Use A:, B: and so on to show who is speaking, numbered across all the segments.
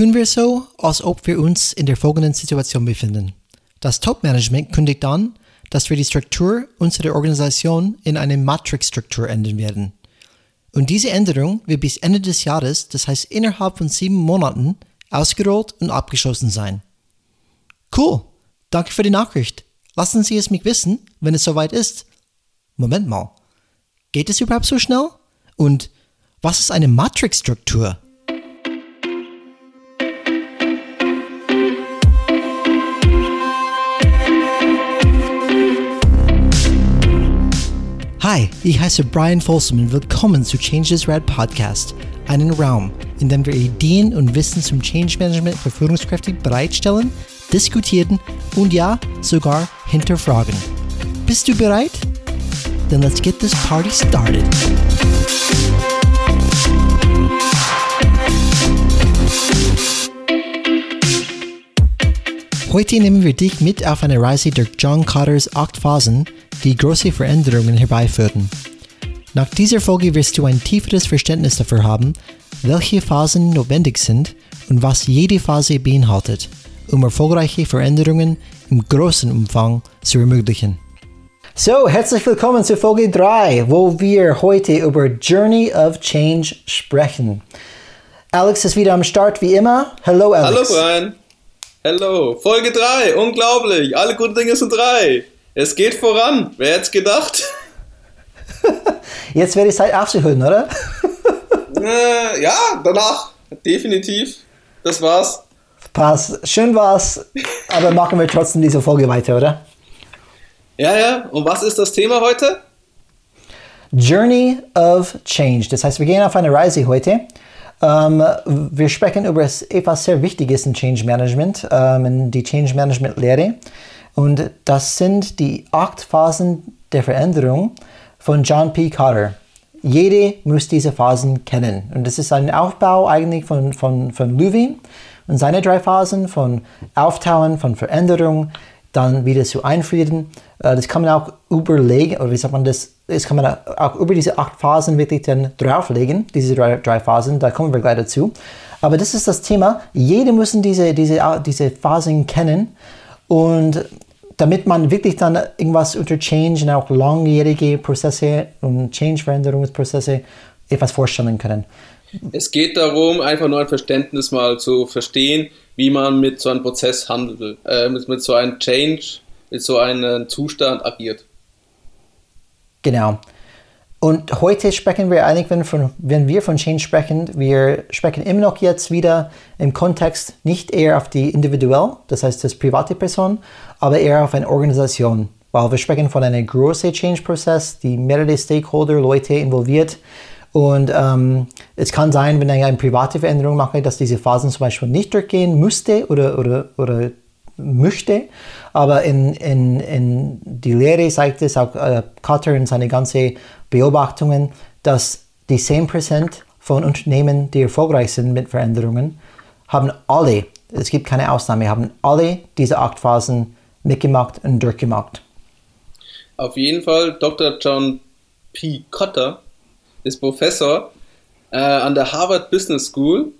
A: tun wir so, als ob wir uns in der folgenden Situation befinden. Das Top-Management kündigt an, dass wir die Struktur unserer Organisation in eine Matrix-Struktur ändern werden. Und diese Änderung wird bis Ende des Jahres, das heißt innerhalb von sieben Monaten, ausgerollt und abgeschlossen sein. Cool, danke für die Nachricht. Lassen Sie es mich wissen, wenn es soweit ist. Moment mal, geht es überhaupt so schnell? Und was ist eine Matrix-Struktur? Hi, ich heiße Brian Folsom und willkommen zu Changes Rad Podcast, einen Raum, in dem wir Ideen und Wissen zum Change Management für Führungskräfte bereitstellen, diskutieren und ja, sogar hinterfragen. Bist du bereit? Then let's get this party started. Heute nehmen wir dich mit auf eine Reise durch John Cotters acht Phasen, die große Veränderungen herbeiführten. Nach dieser Folge wirst du ein tieferes Verständnis dafür haben, welche Phasen notwendig sind und was jede Phase beinhaltet, um erfolgreiche Veränderungen im großen Umfang zu ermöglichen. So, herzlich willkommen zu Folge 3, wo wir heute über Journey of Change sprechen. Alex ist wieder am Start wie immer. Hallo Alex.
B: Hallo Brian. Hallo, Folge 3, unglaublich, alle guten Dinge sind drei. Es geht voran, wer hätte es gedacht?
A: Jetzt wäre die Zeit aufzuhören, oder?
B: äh, ja, danach, definitiv. Das war's.
A: Passt, schön war's, aber machen wir trotzdem diese Folge weiter, oder?
B: Ja, ja, und was ist das Thema heute?
A: Journey of Change. Das heißt, wir gehen auf eine Reise heute ähm, wir sprechen über etwas sehr Wichtiges in Change Management, ähm, in die Change Management Lehre. Und das sind die acht Phasen der Veränderung von John P. Carter. Jede muss diese Phasen kennen. Und das ist ein Aufbau eigentlich von, von, von Levin und seine drei Phasen von Auftauen, von Veränderung, dann wieder zu einfrieden. Äh, das kann man auch überlegen, oder wie sagt man das, das kann man auch über diese acht Phasen wirklich dann drauflegen, diese drei, drei Phasen, da kommen wir gleich dazu. Aber das ist das Thema, jede muss diese, diese, diese Phasen kennen und damit man wirklich dann irgendwas unter Change und auch langjährige Prozesse und Change-Veränderungsprozesse etwas vorstellen können.
B: Es geht darum, einfach nur ein Verständnis mal zu verstehen, wie man mit so einem Prozess handelt, äh, mit, mit so einem Change, mit so einem Zustand agiert.
A: Genau. Und heute sprechen wir eigentlich, wenn, von, wenn wir von Change sprechen, wir sprechen immer noch jetzt wieder im Kontext nicht eher auf die individuell, das heißt das private Person, aber eher auf eine Organisation. Weil wir sprechen von einem großen Change-Prozess, die mehrere Stakeholder, Leute involviert. Und ähm, es kann sein, wenn ich eine private Veränderung mache, dass diese Phasen zum Beispiel nicht durchgehen müsste oder, oder, oder möchte. Aber in, in, in die Lehre zeigt es auch äh, Cutter in seine ganzen Beobachtungen, dass die 10% von Unternehmen, die erfolgreich sind mit Veränderungen, haben alle, es gibt keine Ausnahme, haben alle diese acht Phasen mitgemacht und durchgemacht.
B: Auf jeden Fall, Dr. John P. Cotter ist Professor äh, an der Harvard Business School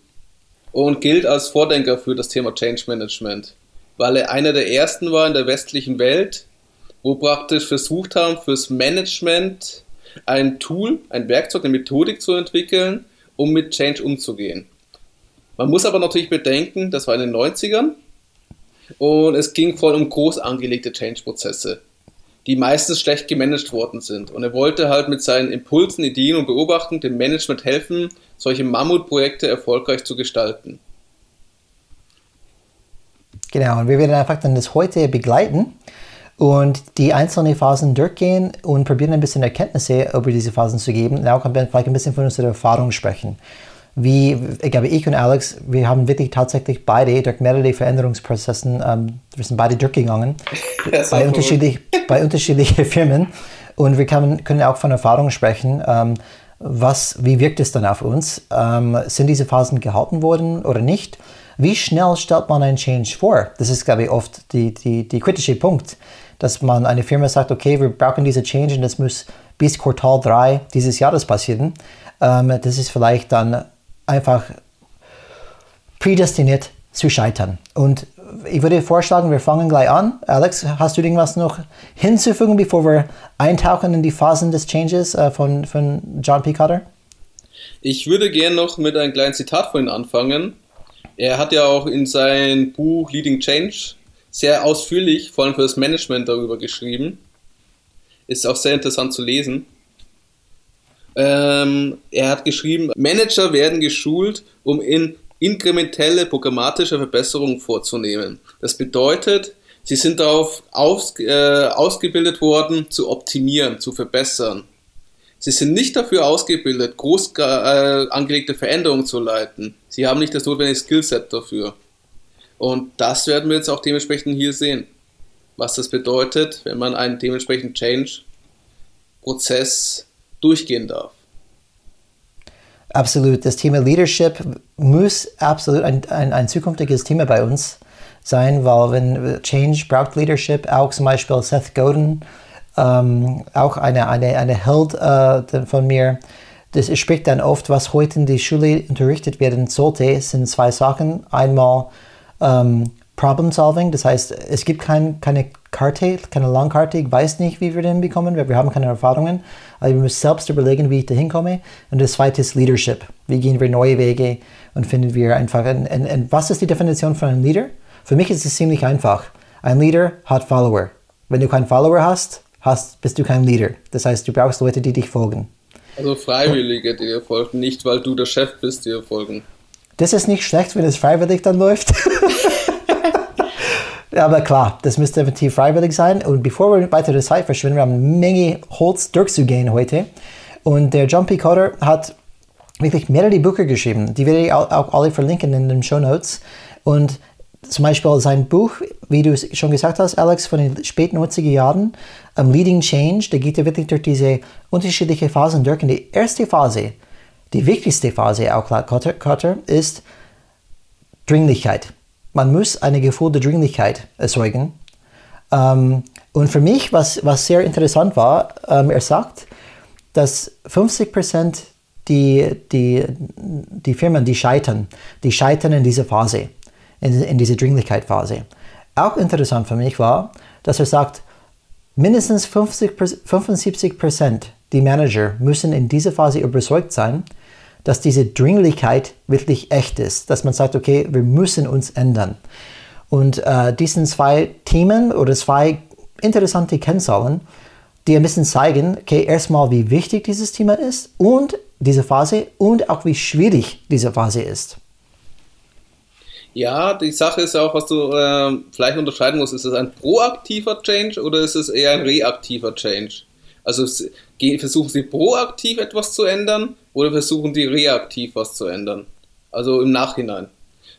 B: und gilt als Vordenker für das Thema Change Management weil er einer der ersten war in der westlichen Welt, wo praktisch versucht haben, fürs Management ein Tool, ein Werkzeug, eine Methodik zu entwickeln, um mit Change umzugehen. Man muss aber natürlich bedenken, das war in den 90ern und es ging voll um groß angelegte Change-Prozesse, die meistens schlecht gemanagt worden sind. Und er wollte halt mit seinen Impulsen, Ideen und Beobachtungen dem Management helfen, solche Mammutprojekte erfolgreich zu gestalten.
A: Genau, und wir werden einfach dann das heute begleiten und die einzelnen Phasen durchgehen und probieren ein bisschen Erkenntnisse über diese Phasen zu geben und auch vielleicht ein bisschen von unserer Erfahrung sprechen. Wie, ich glaube, ich und Alex, wir haben wirklich tatsächlich beide durch mehrere Veränderungsprozessen, ähm, wir sind beide durchgegangen, bei, unterschiedlich, bei unterschiedlichen Firmen und wir können, können auch von Erfahrung sprechen. Ähm, was, wie wirkt es dann auf uns? Ähm, sind diese Phasen gehalten worden oder nicht? Wie schnell stellt man einen Change vor? Das ist, glaube ich, oft die, die, die kritische Punkt, dass man eine Firma sagt, okay, wir brauchen diese Change und das muss bis Quartal 3 dieses Jahres passieren. Ähm, das ist vielleicht dann einfach prädestiniert zu scheitern. Und ich würde vorschlagen, wir fangen gleich an. Alex, hast du irgendwas noch hinzufügen, bevor wir eintauchen in die Phasen des Changes äh, von, von John P. Cotter?
B: Ich würde gerne noch mit einem kleinen Zitat von ihm anfangen. Er hat ja auch in sein Buch Leading Change sehr ausführlich, vor allem für das Management, darüber geschrieben. Ist auch sehr interessant zu lesen. Ähm, er hat geschrieben, Manager werden geschult, um in inkrementelle programmatische Verbesserungen vorzunehmen. Das bedeutet, sie sind darauf aus, äh, ausgebildet worden, zu optimieren, zu verbessern. Sie sind nicht dafür ausgebildet, groß äh, angelegte Veränderungen zu leiten. Sie haben nicht das notwendige Skillset dafür. Und das werden wir jetzt auch dementsprechend hier sehen. Was das bedeutet, wenn man einen dementsprechenden Change-Prozess durchgehen darf.
A: Absolut. Das Thema Leadership muss absolut ein, ein, ein zukünftiges Thema bei uns sein, weil wenn Change braucht Leadership, auch zum Beispiel Seth Godin, ähm, auch eine, eine, eine Held äh, von mir, das spricht dann oft, was heute in der Schule unterrichtet werden sollte, sind zwei Sachen. Einmal ähm, Problem Solving, das heißt, es gibt kein, keine Karte, keine Langkarte, ich weiß nicht, wie wir den bekommen, weil wir haben keine Erfahrungen, aber wir müssen selbst überlegen, wie ich da hinkomme. Und das zweite ist Leadership. Wie gehen wir neue Wege und finden wir einfach, und, und, und was ist die Definition von einem Leader? Für mich ist es ziemlich einfach. Ein Leader hat Follower. Wenn du keinen Follower hast, hast, bist du kein Leader. Das heißt, du brauchst Leute, die dich folgen.
B: Also Freiwillige, die dir folgen, nicht weil du der Chef bist, die dir folgen.
A: Das ist nicht schlecht, wenn es freiwillig dann läuft. Aber klar, das müsste definitiv freiwillig sein. Und bevor wir weiter der Zeit verschwinden, wir haben eine Menge Holz durchzugehen heute. Und der John P. Cotter hat wirklich mehrere Bücher geschrieben. Die werde ich auch alle verlinken in den Show Notes. Und zum Beispiel sein Buch, wie du es schon gesagt hast, Alex, von den späten 90er Jahren, um, Leading Change, da geht er wirklich durch diese unterschiedlichen Phasen durch. Und die erste Phase, die wichtigste Phase auch laut Cotter, Cotter ist Dringlichkeit. Man muss eine Gefühl der Dringlichkeit erzeugen. Ähm, und für mich, was, was sehr interessant war, ähm, er sagt, dass 50 Prozent die, die, die Firmen, die scheitern, die scheitern in dieser Phase, in, in dieser Dringlichkeit-Phase. Auch interessant für mich war, dass er sagt, mindestens 50, 75 Prozent die Manager müssen in dieser Phase überzeugt sein, dass diese Dringlichkeit wirklich echt ist, dass man sagt, okay, wir müssen uns ändern. Und äh, diesen zwei Themen oder zwei interessante Kennzahlen, die ein bisschen zeigen, okay, erstmal, wie wichtig dieses Thema ist und diese Phase und auch wie schwierig diese Phase ist.
B: Ja, die Sache ist ja auch, was du äh, vielleicht unterscheiden musst, ist es ein proaktiver Change oder ist es eher ein reaktiver Change? Also versuchen sie proaktiv etwas zu ändern oder versuchen sie reaktiv was zu ändern? Also im Nachhinein.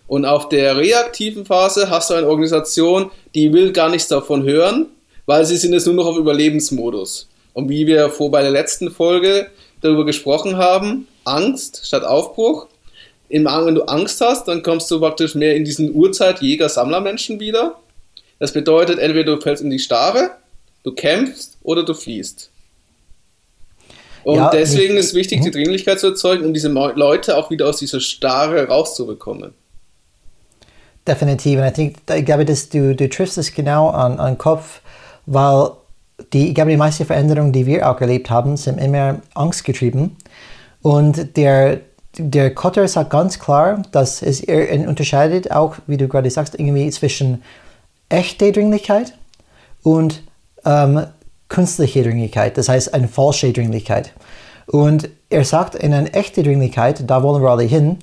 B: Und auf der reaktiven Phase hast du eine Organisation, die will gar nichts davon hören, weil sie sind jetzt nur noch auf Überlebensmodus. Und wie wir vor bei der letzten Folge darüber gesprochen haben, Angst statt Aufbruch. Wenn du Angst hast, dann kommst du praktisch mehr in diesen Urzeit-Jäger-Sammler-Menschen wieder. Das bedeutet, entweder du fällst in die Starre, du kämpfst oder du fliehst. Und ja, deswegen ist wichtig, die mhm. Dringlichkeit zu erzeugen, um diese Leute auch wieder aus dieser Starre rauszubekommen.
A: Definitiv. Und ich, think, ich glaube, dass du, du triffst es genau an, an den Kopf, weil die, ich glaube, die meisten Veränderungen, die wir auch erlebt haben, sind immer angstgetrieben. Und der, der Kotter sagt ganz klar, dass es unterscheidet auch, wie du gerade sagst, irgendwie zwischen echter Dringlichkeit und ähm, künstliche Dringlichkeit, das heißt eine falsche Dringlichkeit. Und er sagt, in eine echte Dringlichkeit, da wollen wir alle hin.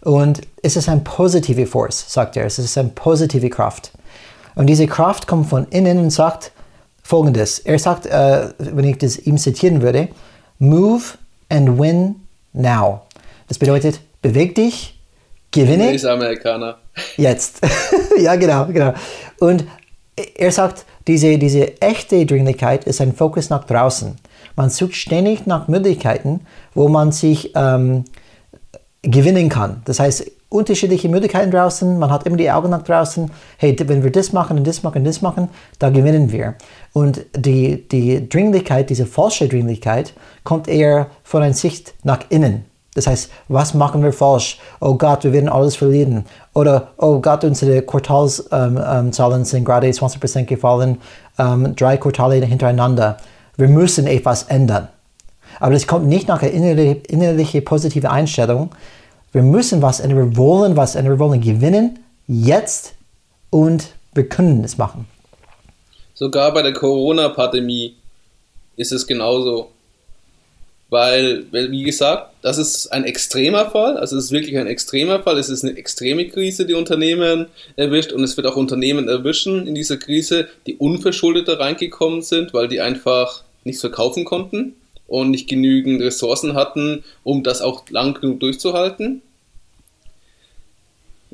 A: Und es ist eine positive Force, sagt er. Es ist eine positive Kraft. Und diese Kraft kommt von innen und sagt folgendes. Er sagt, äh, wenn ich das ihm zitieren würde, move and win now. Das bedeutet, beweg dich, gewinne.
B: Ich Amerikaner.
A: Jetzt. ja, genau, genau. Und er sagt, diese, diese echte Dringlichkeit ist ein Fokus nach draußen. Man sucht ständig nach Möglichkeiten, wo man sich ähm, gewinnen kann. Das heißt, unterschiedliche Möglichkeiten draußen, man hat immer die Augen nach draußen, hey, wenn wir das machen und das machen und das machen, da gewinnen wir. Und die, die Dringlichkeit, diese falsche Dringlichkeit, kommt eher von einer Sicht nach innen. Das heißt, was machen wir falsch? Oh Gott, wir werden alles verlieren. Oder, oh Gott, unsere Quartalszahlen ähm, ähm, sind gerade 20% gefallen, ähm, drei Quartale hintereinander. Wir müssen etwas ändern. Aber das kommt nicht nach einer innerliche, innerliche positive Einstellung. Wir müssen was ändern, wir wollen was ändern, wir wollen gewinnen, jetzt und wir können es machen.
B: Sogar bei der Corona-Pandemie ist es genauso. Weil, wie gesagt, das ist ein extremer Fall, also es ist wirklich ein extremer Fall, es ist eine extreme Krise, die Unternehmen erwischt und es wird auch Unternehmen erwischen in dieser Krise, die unverschuldet da reingekommen sind, weil die einfach nichts verkaufen konnten und nicht genügend Ressourcen hatten, um das auch lang genug durchzuhalten.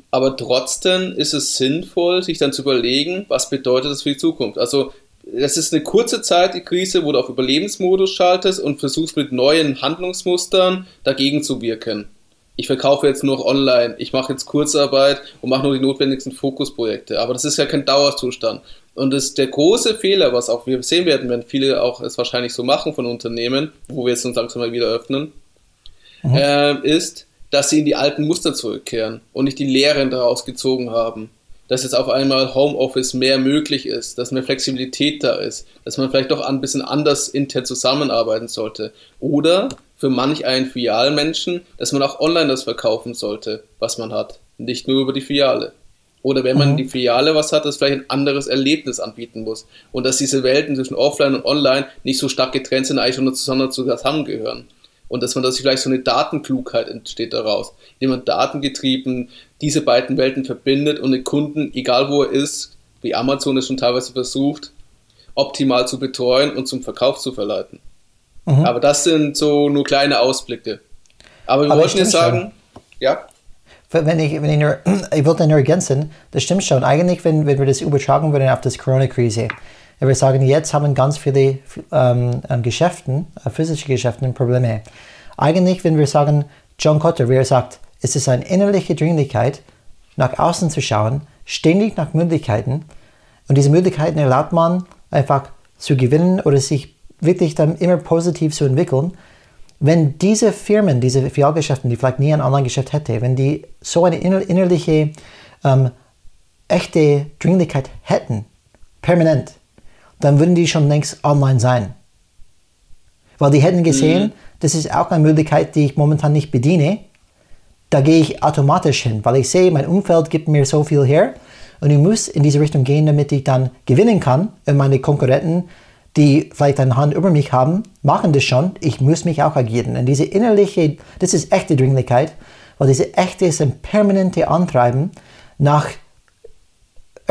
B: Aber trotzdem ist es sinnvoll, sich dann zu überlegen, was bedeutet das für die Zukunft. Also das ist eine kurze Zeit, die Krise, wo du auf Überlebensmodus schaltest und versuchst mit neuen Handlungsmustern dagegen zu wirken. Ich verkaufe jetzt nur online, ich mache jetzt Kurzarbeit und mache nur die notwendigsten Fokusprojekte. Aber das ist ja kein Dauerzustand. Und das der große Fehler, was auch wir sehen werden, wenn viele auch es wahrscheinlich so machen von Unternehmen, wo wir jetzt uns langsam mal wieder öffnen, mhm. äh, ist, dass sie in die alten Muster zurückkehren und nicht die Lehren daraus gezogen haben dass jetzt auf einmal Homeoffice mehr möglich ist, dass mehr Flexibilität da ist, dass man vielleicht doch ein bisschen anders intern zusammenarbeiten sollte. Oder für manch einen Filialmenschen, dass man auch online das verkaufen sollte, was man hat, nicht nur über die Filiale. Oder wenn man mhm. die Filiale was hat, das vielleicht ein anderes Erlebnis anbieten muss. Und dass diese Welten zwischen Offline und Online nicht so stark getrennt sind, eigentlich nur zusammengehören und dass man das vielleicht so eine Datenklugheit entsteht daraus, indem man datengetrieben diese beiden Welten verbindet und den Kunden, egal wo er ist, wie Amazon es schon teilweise versucht, optimal zu betreuen und zum Verkauf zu verleiten. Mhm. Aber das sind so nur kleine Ausblicke. Aber wir Aber wollten jetzt sagen, schon. ja.
A: Wenn ich, wenn ich, nur, ich wollte nur ergänzen, das stimmt schon. Eigentlich, wenn, wenn wir das übertragen würden auf das Corona-Krise, wir sagen, jetzt haben ganz viele ähm, ähm Geschäfte, äh, physische Geschäfte Probleme. Eigentlich, wenn wir sagen, John Cotter, wie er sagt, es ist eine innerliche Dringlichkeit, nach außen zu schauen, ständig nach Möglichkeiten. Und diese Möglichkeiten erlaubt man einfach zu gewinnen oder sich wirklich dann immer positiv zu entwickeln. Wenn diese Firmen, diese Filialgeschäfte, die vielleicht nie ein Online-Geschäft hätte, wenn die so eine innerliche, ähm, echte Dringlichkeit hätten, permanent, dann würden die schon längst online sein. Weil die hätten gesehen, mhm. das ist auch eine Möglichkeit, die ich momentan nicht bediene. Da gehe ich automatisch hin, weil ich sehe, mein Umfeld gibt mir so viel her und ich muss in diese Richtung gehen, damit ich dann gewinnen kann. Und meine Konkurrenten, die vielleicht eine Hand über mich haben, machen das schon. Ich muss mich auch agieren. Und diese innerliche, das ist echte Dringlichkeit, weil diese echte ist ein permanente Antreiben nach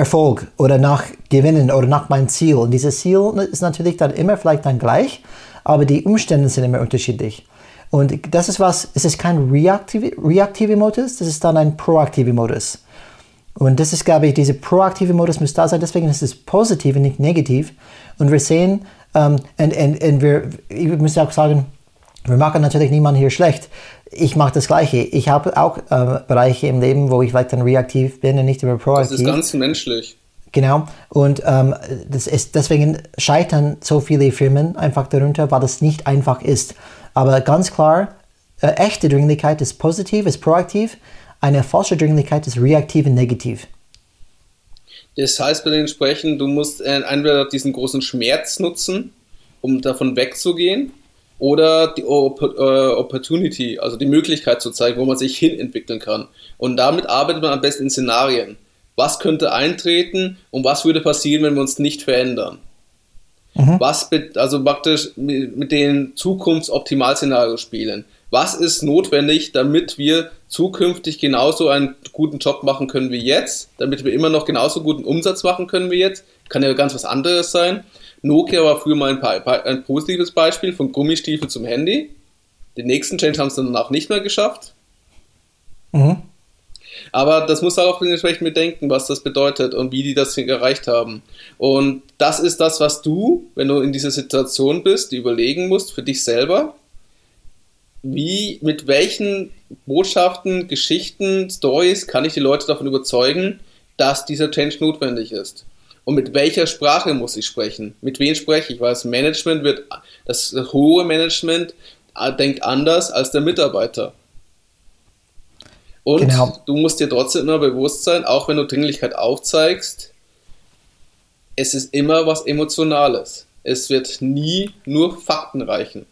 A: Erfolg oder nach Gewinnen oder nach meinem Ziel. Und dieses Ziel ist natürlich dann immer vielleicht dann gleich, aber die Umstände sind immer unterschiedlich. Und das ist was, es ist kein reaktive, reaktive Modus, das ist dann ein proaktiver Modus. Und das ist, glaube ich, dieser proaktive Modus muss da sein, deswegen ist es positiv und nicht negativ. Und wir sehen, ähm, und, und, und wir, ich muss auch sagen, wir machen natürlich niemanden hier schlecht ich mache das Gleiche. Ich habe auch äh, Bereiche im Leben, wo ich vielleicht dann reaktiv bin und nicht immer proaktiv.
B: Das ist ganz menschlich.
A: Genau. Und ähm, das ist, deswegen scheitern so viele Firmen einfach darunter, weil das nicht einfach ist. Aber ganz klar, äh, echte Dringlichkeit ist positiv, ist proaktiv. Eine falsche Dringlichkeit ist reaktiv und negativ.
B: Das heißt bei den Sprechen, du musst äh, entweder diesen großen Schmerz nutzen, um davon wegzugehen, oder die äh, Opportunity, also die Möglichkeit zu zeigen, wo man sich hin entwickeln kann. Und damit arbeitet man am besten in Szenarien. Was könnte eintreten und was würde passieren, wenn wir uns nicht verändern? Mhm. Was, also praktisch mit den Zukunftsoptimalszenarios spielen. Was ist notwendig, damit wir zukünftig genauso einen guten Job machen können wie jetzt, damit wir immer noch genauso guten Umsatz machen können wie jetzt? Kann ja ganz was anderes sein. Nokia war früher mal ein, ein positives Beispiel von Gummistiefel zum Handy. Den nächsten Change haben sie danach nicht mehr geschafft. Mhm. Aber das muss auch entsprechend bedenken, was das bedeutet und wie die das erreicht haben. Und das ist das, was du, wenn du in dieser Situation bist, überlegen musst für dich selber. Wie, mit welchen Botschaften, Geschichten, Stories kann ich die Leute davon überzeugen, dass dieser Change notwendig ist? Und mit welcher Sprache muss ich sprechen? Mit wem spreche ich? Weil das Management wird, das hohe Management denkt anders als der Mitarbeiter. Und genau. du musst dir trotzdem immer bewusst sein, auch wenn du Dringlichkeit aufzeigst, es ist immer was Emotionales. Es wird nie nur Fakten reichen.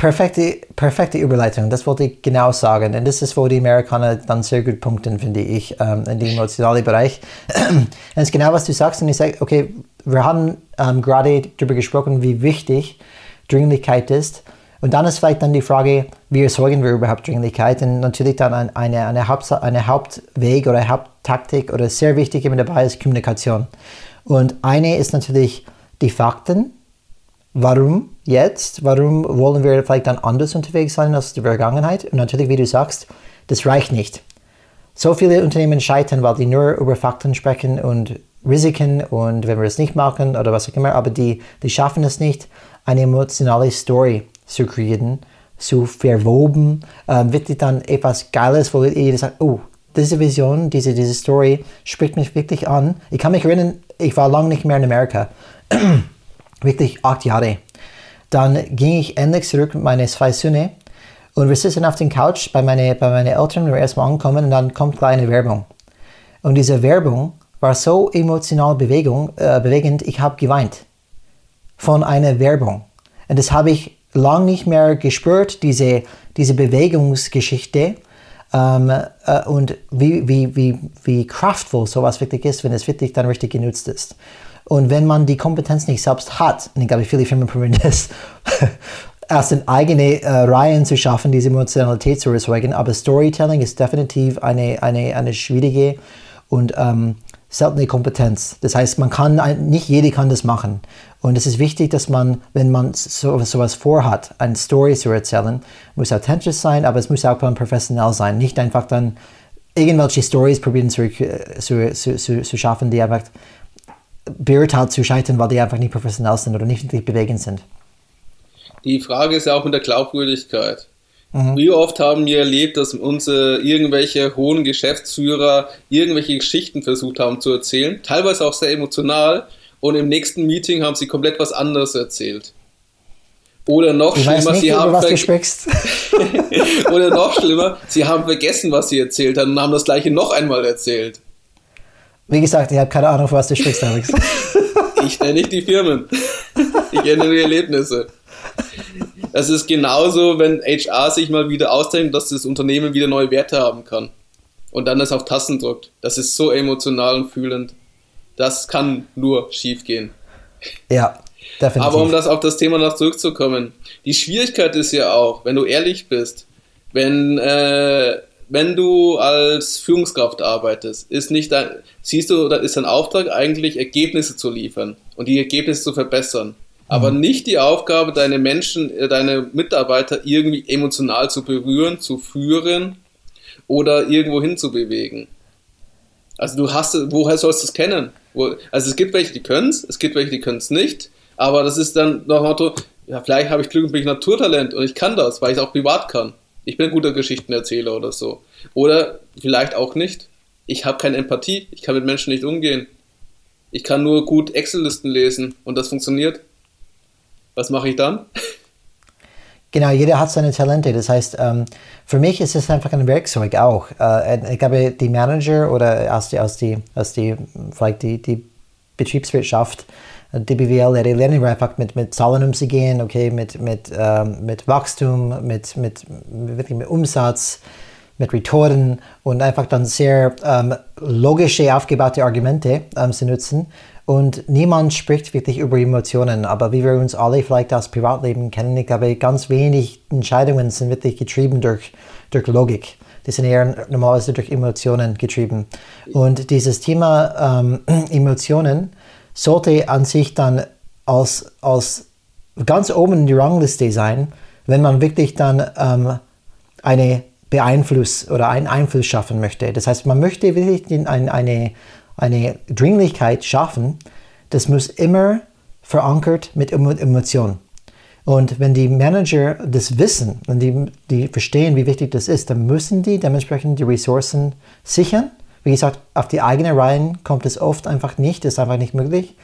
A: Perfekte, perfekte Überleitung, das wollte ich genau sagen. Und das ist, wo die Amerikaner dann sehr gut punkten, finde ich, ähm, in dem emotionalen Bereich. das ist genau, was du sagst. Und ich sage, okay, wir haben ähm, gerade darüber gesprochen, wie wichtig Dringlichkeit ist. Und dann ist vielleicht dann die Frage, wie erzeugen wir überhaupt Dringlichkeit? Und natürlich dann eine, eine, Haupt, eine Hauptweg oder Haupttaktik oder sehr wichtig immer dabei ist Kommunikation. Und eine ist natürlich die Fakten. Warum jetzt? Warum wollen wir vielleicht dann anders unterwegs sein als die Vergangenheit? Und natürlich, wie du sagst, das reicht nicht. So viele Unternehmen scheitern, weil die nur über Fakten sprechen und Risiken und wenn wir es nicht machen oder was auch immer, aber die, die schaffen es nicht, eine emotionale Story zu kreieren, zu verwoben, ähm, wirklich dann etwas Geiles, wo jeder sagt, oh, diese Vision, diese, diese Story spricht mich wirklich an. Ich kann mich erinnern, ich war lange nicht mehr in Amerika, wirklich acht Jahre. Dann ging ich endlich zurück mit meinen zwei Söhnen und wir sitzen auf der Couch bei meinen bei meine Eltern, wir erstmal ankommen und dann kommt kleine Werbung. Und diese Werbung war so emotional Bewegung, äh, bewegend, ich habe geweint von einer Werbung. Und das habe ich lang nicht mehr gespürt, diese, diese Bewegungsgeschichte ähm, äh, und wie, wie, wie, wie kraftvoll sowas wirklich ist, wenn es wirklich dann richtig genutzt ist. Und wenn man die Kompetenz nicht selbst hat, ich glaube, viele Firmen probieren das, erst in eigene äh, Reihen zu schaffen, diese Emotionalität zu erzeugen, aber Storytelling ist definitiv eine, eine, eine schwierige und ähm, seltene Kompetenz. Das heißt, man kann, nicht jeder kann das machen. Und es ist wichtig, dass man, wenn man so, sowas vorhat, eine Story zu erzählen, muss authentisch sein, aber es muss auch dann professionell sein. Nicht einfach dann irgendwelche Stories probieren zu, zu, zu, zu schaffen, die einfach beurteilt zu scheitern, weil die einfach nicht professionell sind oder nicht wirklich bewegend sind.
B: Die Frage ist ja auch mit der Glaubwürdigkeit. Mhm. Wie oft haben wir erlebt, dass unsere irgendwelche hohen Geschäftsführer irgendwelche Geschichten versucht haben zu erzählen, teilweise auch sehr emotional, und im nächsten Meeting haben sie komplett was anderes erzählt. Oder noch ich schlimmer, nicht, sie haben oder noch schlimmer, sie haben vergessen, was sie erzählt haben und haben das gleiche noch einmal erzählt.
A: Wie gesagt, ich habe keine Ahnung, was du sprichst, Alex.
B: ich nenne nicht die Firmen. Ich kenne nur die Erlebnisse. Es ist genauso, wenn HR sich mal wieder ausdenkt, dass das Unternehmen wieder neue Werte haben kann. Und dann das auf Tassen drückt. Das ist so emotional und fühlend. Das kann nur schief gehen.
A: Ja, definitiv.
B: Aber um das auf das Thema noch zurückzukommen, die Schwierigkeit ist ja auch, wenn du ehrlich bist, wenn, äh, wenn du als Führungskraft arbeitest, ist nicht dein, siehst du, ist dein Auftrag eigentlich Ergebnisse zu liefern und die Ergebnisse zu verbessern. Aber mhm. nicht die Aufgabe, deine Menschen, äh, deine Mitarbeiter irgendwie emotional zu berühren, zu führen oder irgendwo hin zu bewegen. Also du hast, woher sollst du es kennen? Also es gibt welche, die können es, es gibt welche, die können es nicht, aber das ist dann nach dem Motto, ja, vielleicht habe ich Glück und bin ich Naturtalent und ich kann das, weil ich es auch privat kann. Ich bin ein guter Geschichtenerzähler oder so. Oder vielleicht auch nicht. Ich habe keine Empathie, ich kann mit Menschen nicht umgehen. Ich kann nur gut Excel-Listen lesen und das funktioniert. Was mache ich dann?
A: Genau, jeder hat seine Talente. Das heißt, ähm, für mich ist es einfach ein Werkzeug auch. Äh, ich glaube, die Manager oder aus die, aus die, aus die vielleicht die, die Betriebswirtschaft, die BWL, die lernen einfach mit, mit Zahlen umzugehen, okay, mit, mit, ähm, mit Wachstum, mit, mit, wirklich mit Umsatz, mit Retouren und einfach dann sehr ähm, logische, aufgebaute Argumente ähm, zu nutzen. Und niemand spricht wirklich über Emotionen, aber wie wir uns alle vielleicht aus Privatleben kennen, ich glaube, ganz wenig Entscheidungen sind wirklich getrieben durch, durch Logik. Die sind eher normalerweise durch Emotionen getrieben. Und dieses Thema ähm, Emotionen sollte an sich dann als, als ganz oben in die Rangliste sein, wenn man wirklich dann ähm, eine Beeinfluss oder einen Einfluss schaffen möchte. Das heißt, man möchte wirklich eine, eine eine Dringlichkeit schaffen, das muss immer verankert mit Emotionen. Und wenn die Manager das wissen und die, die verstehen, wie wichtig das ist, dann müssen die dementsprechend die Ressourcen sichern. Wie gesagt, auf die eigenen Reihen kommt es oft einfach nicht, ist einfach nicht möglich.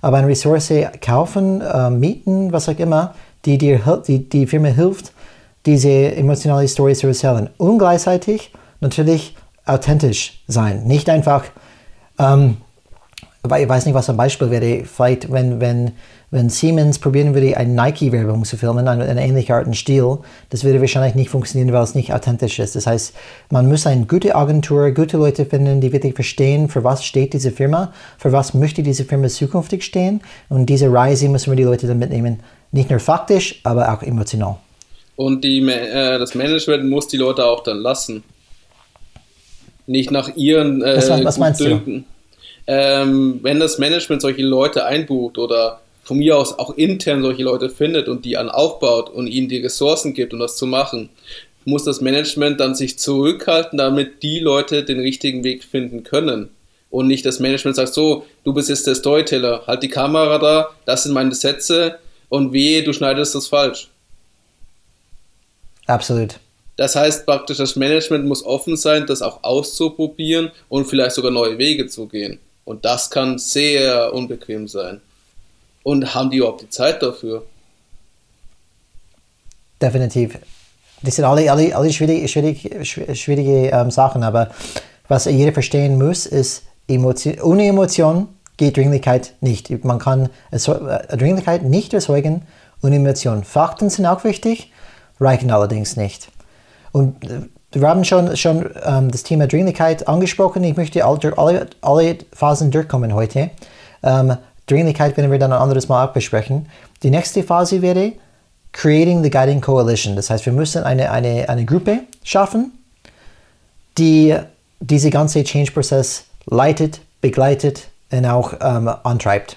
A: Aber eine Ressource kaufen, äh, mieten, was auch immer, die dir die, die Firma hilft, diese emotionale Story zu erzählen und gleichzeitig natürlich authentisch sein. Nicht einfach, ähm, ich weiß nicht, was ein Beispiel wäre, vielleicht wenn, wenn, wenn Siemens probieren würde, eine Nike-Werbung zu filmen, eine, eine ähnliche Art und Stil, das würde wahrscheinlich nicht funktionieren, weil es nicht authentisch ist. Das heißt, man muss eine gute Agentur, gute Leute finden, die wirklich verstehen, für was steht diese Firma, für was möchte diese Firma zukünftig stehen. Und diese Reise müssen wir die Leute dann mitnehmen, nicht nur faktisch, aber auch emotional.
B: Und die, äh, das Management muss die Leute auch dann lassen. Nicht nach ihren
A: äh, was, was meinst
B: du? Ähm, wenn das Management solche Leute einbucht oder von mir aus auch intern solche Leute findet und die an aufbaut und ihnen die Ressourcen gibt, um das zu machen, muss das Management dann sich zurückhalten, damit die Leute den richtigen Weg finden können. Und nicht das Management sagt so, du bist jetzt der Storyteller, halt die Kamera da, das sind meine Sätze und wehe, du schneidest das falsch.
A: Absolut.
B: Das heißt praktisch, das Management muss offen sein, das auch auszuprobieren und vielleicht sogar neue Wege zu gehen. Und das kann sehr unbequem sein. Und haben die überhaupt die Zeit dafür?
A: Definitiv. Das sind alle, alle, alle schwierige, schwierige, schwierige ähm, Sachen, aber was jeder verstehen muss, ist, Emotion, ohne Emotion geht Dringlichkeit nicht. Man kann äh, Dringlichkeit nicht erzeugen ohne Emotion. Fakten sind auch wichtig, reichen allerdings nicht. Und äh, wir haben schon, schon ähm, das Thema Dringlichkeit angesprochen. Ich möchte alle, alle Phasen durchkommen heute. Ähm, Dringlichkeit werden wir dann ein anderes Mal auch besprechen. Die nächste Phase wäre Creating the Guiding Coalition. Das heißt, wir müssen eine, eine, eine Gruppe schaffen, die diese ganze Change-Prozess leitet, begleitet und auch ähm, antreibt.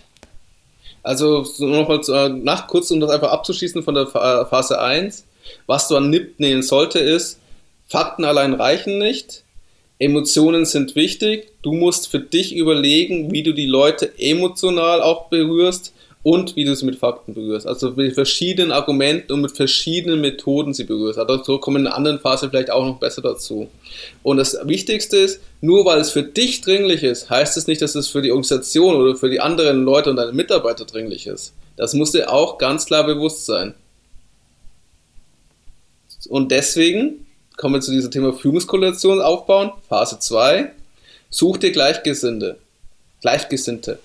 B: Also nochmal äh, nach kurz, um das einfach abzuschließen von der Phase 1. Was du an NIP nehmen sollte, ist, Fakten allein reichen nicht. Emotionen sind wichtig. Du musst für dich überlegen, wie du die Leute emotional auch berührst und wie du sie mit Fakten berührst. Also mit verschiedenen Argumenten und mit verschiedenen Methoden sie berührst. Also so kommen in einer anderen Phase vielleicht auch noch besser dazu. Und das Wichtigste ist, nur weil es für dich dringlich ist, heißt es nicht, dass es für die Organisation oder für die anderen Leute und deine Mitarbeiter dringlich ist. Das muss dir auch ganz klar bewusst sein. Und deswegen kommen wir zu diesem Thema Führungskoalition aufbauen. Phase 2. Such dir Gleichgesinnte. Gleichgesinnte.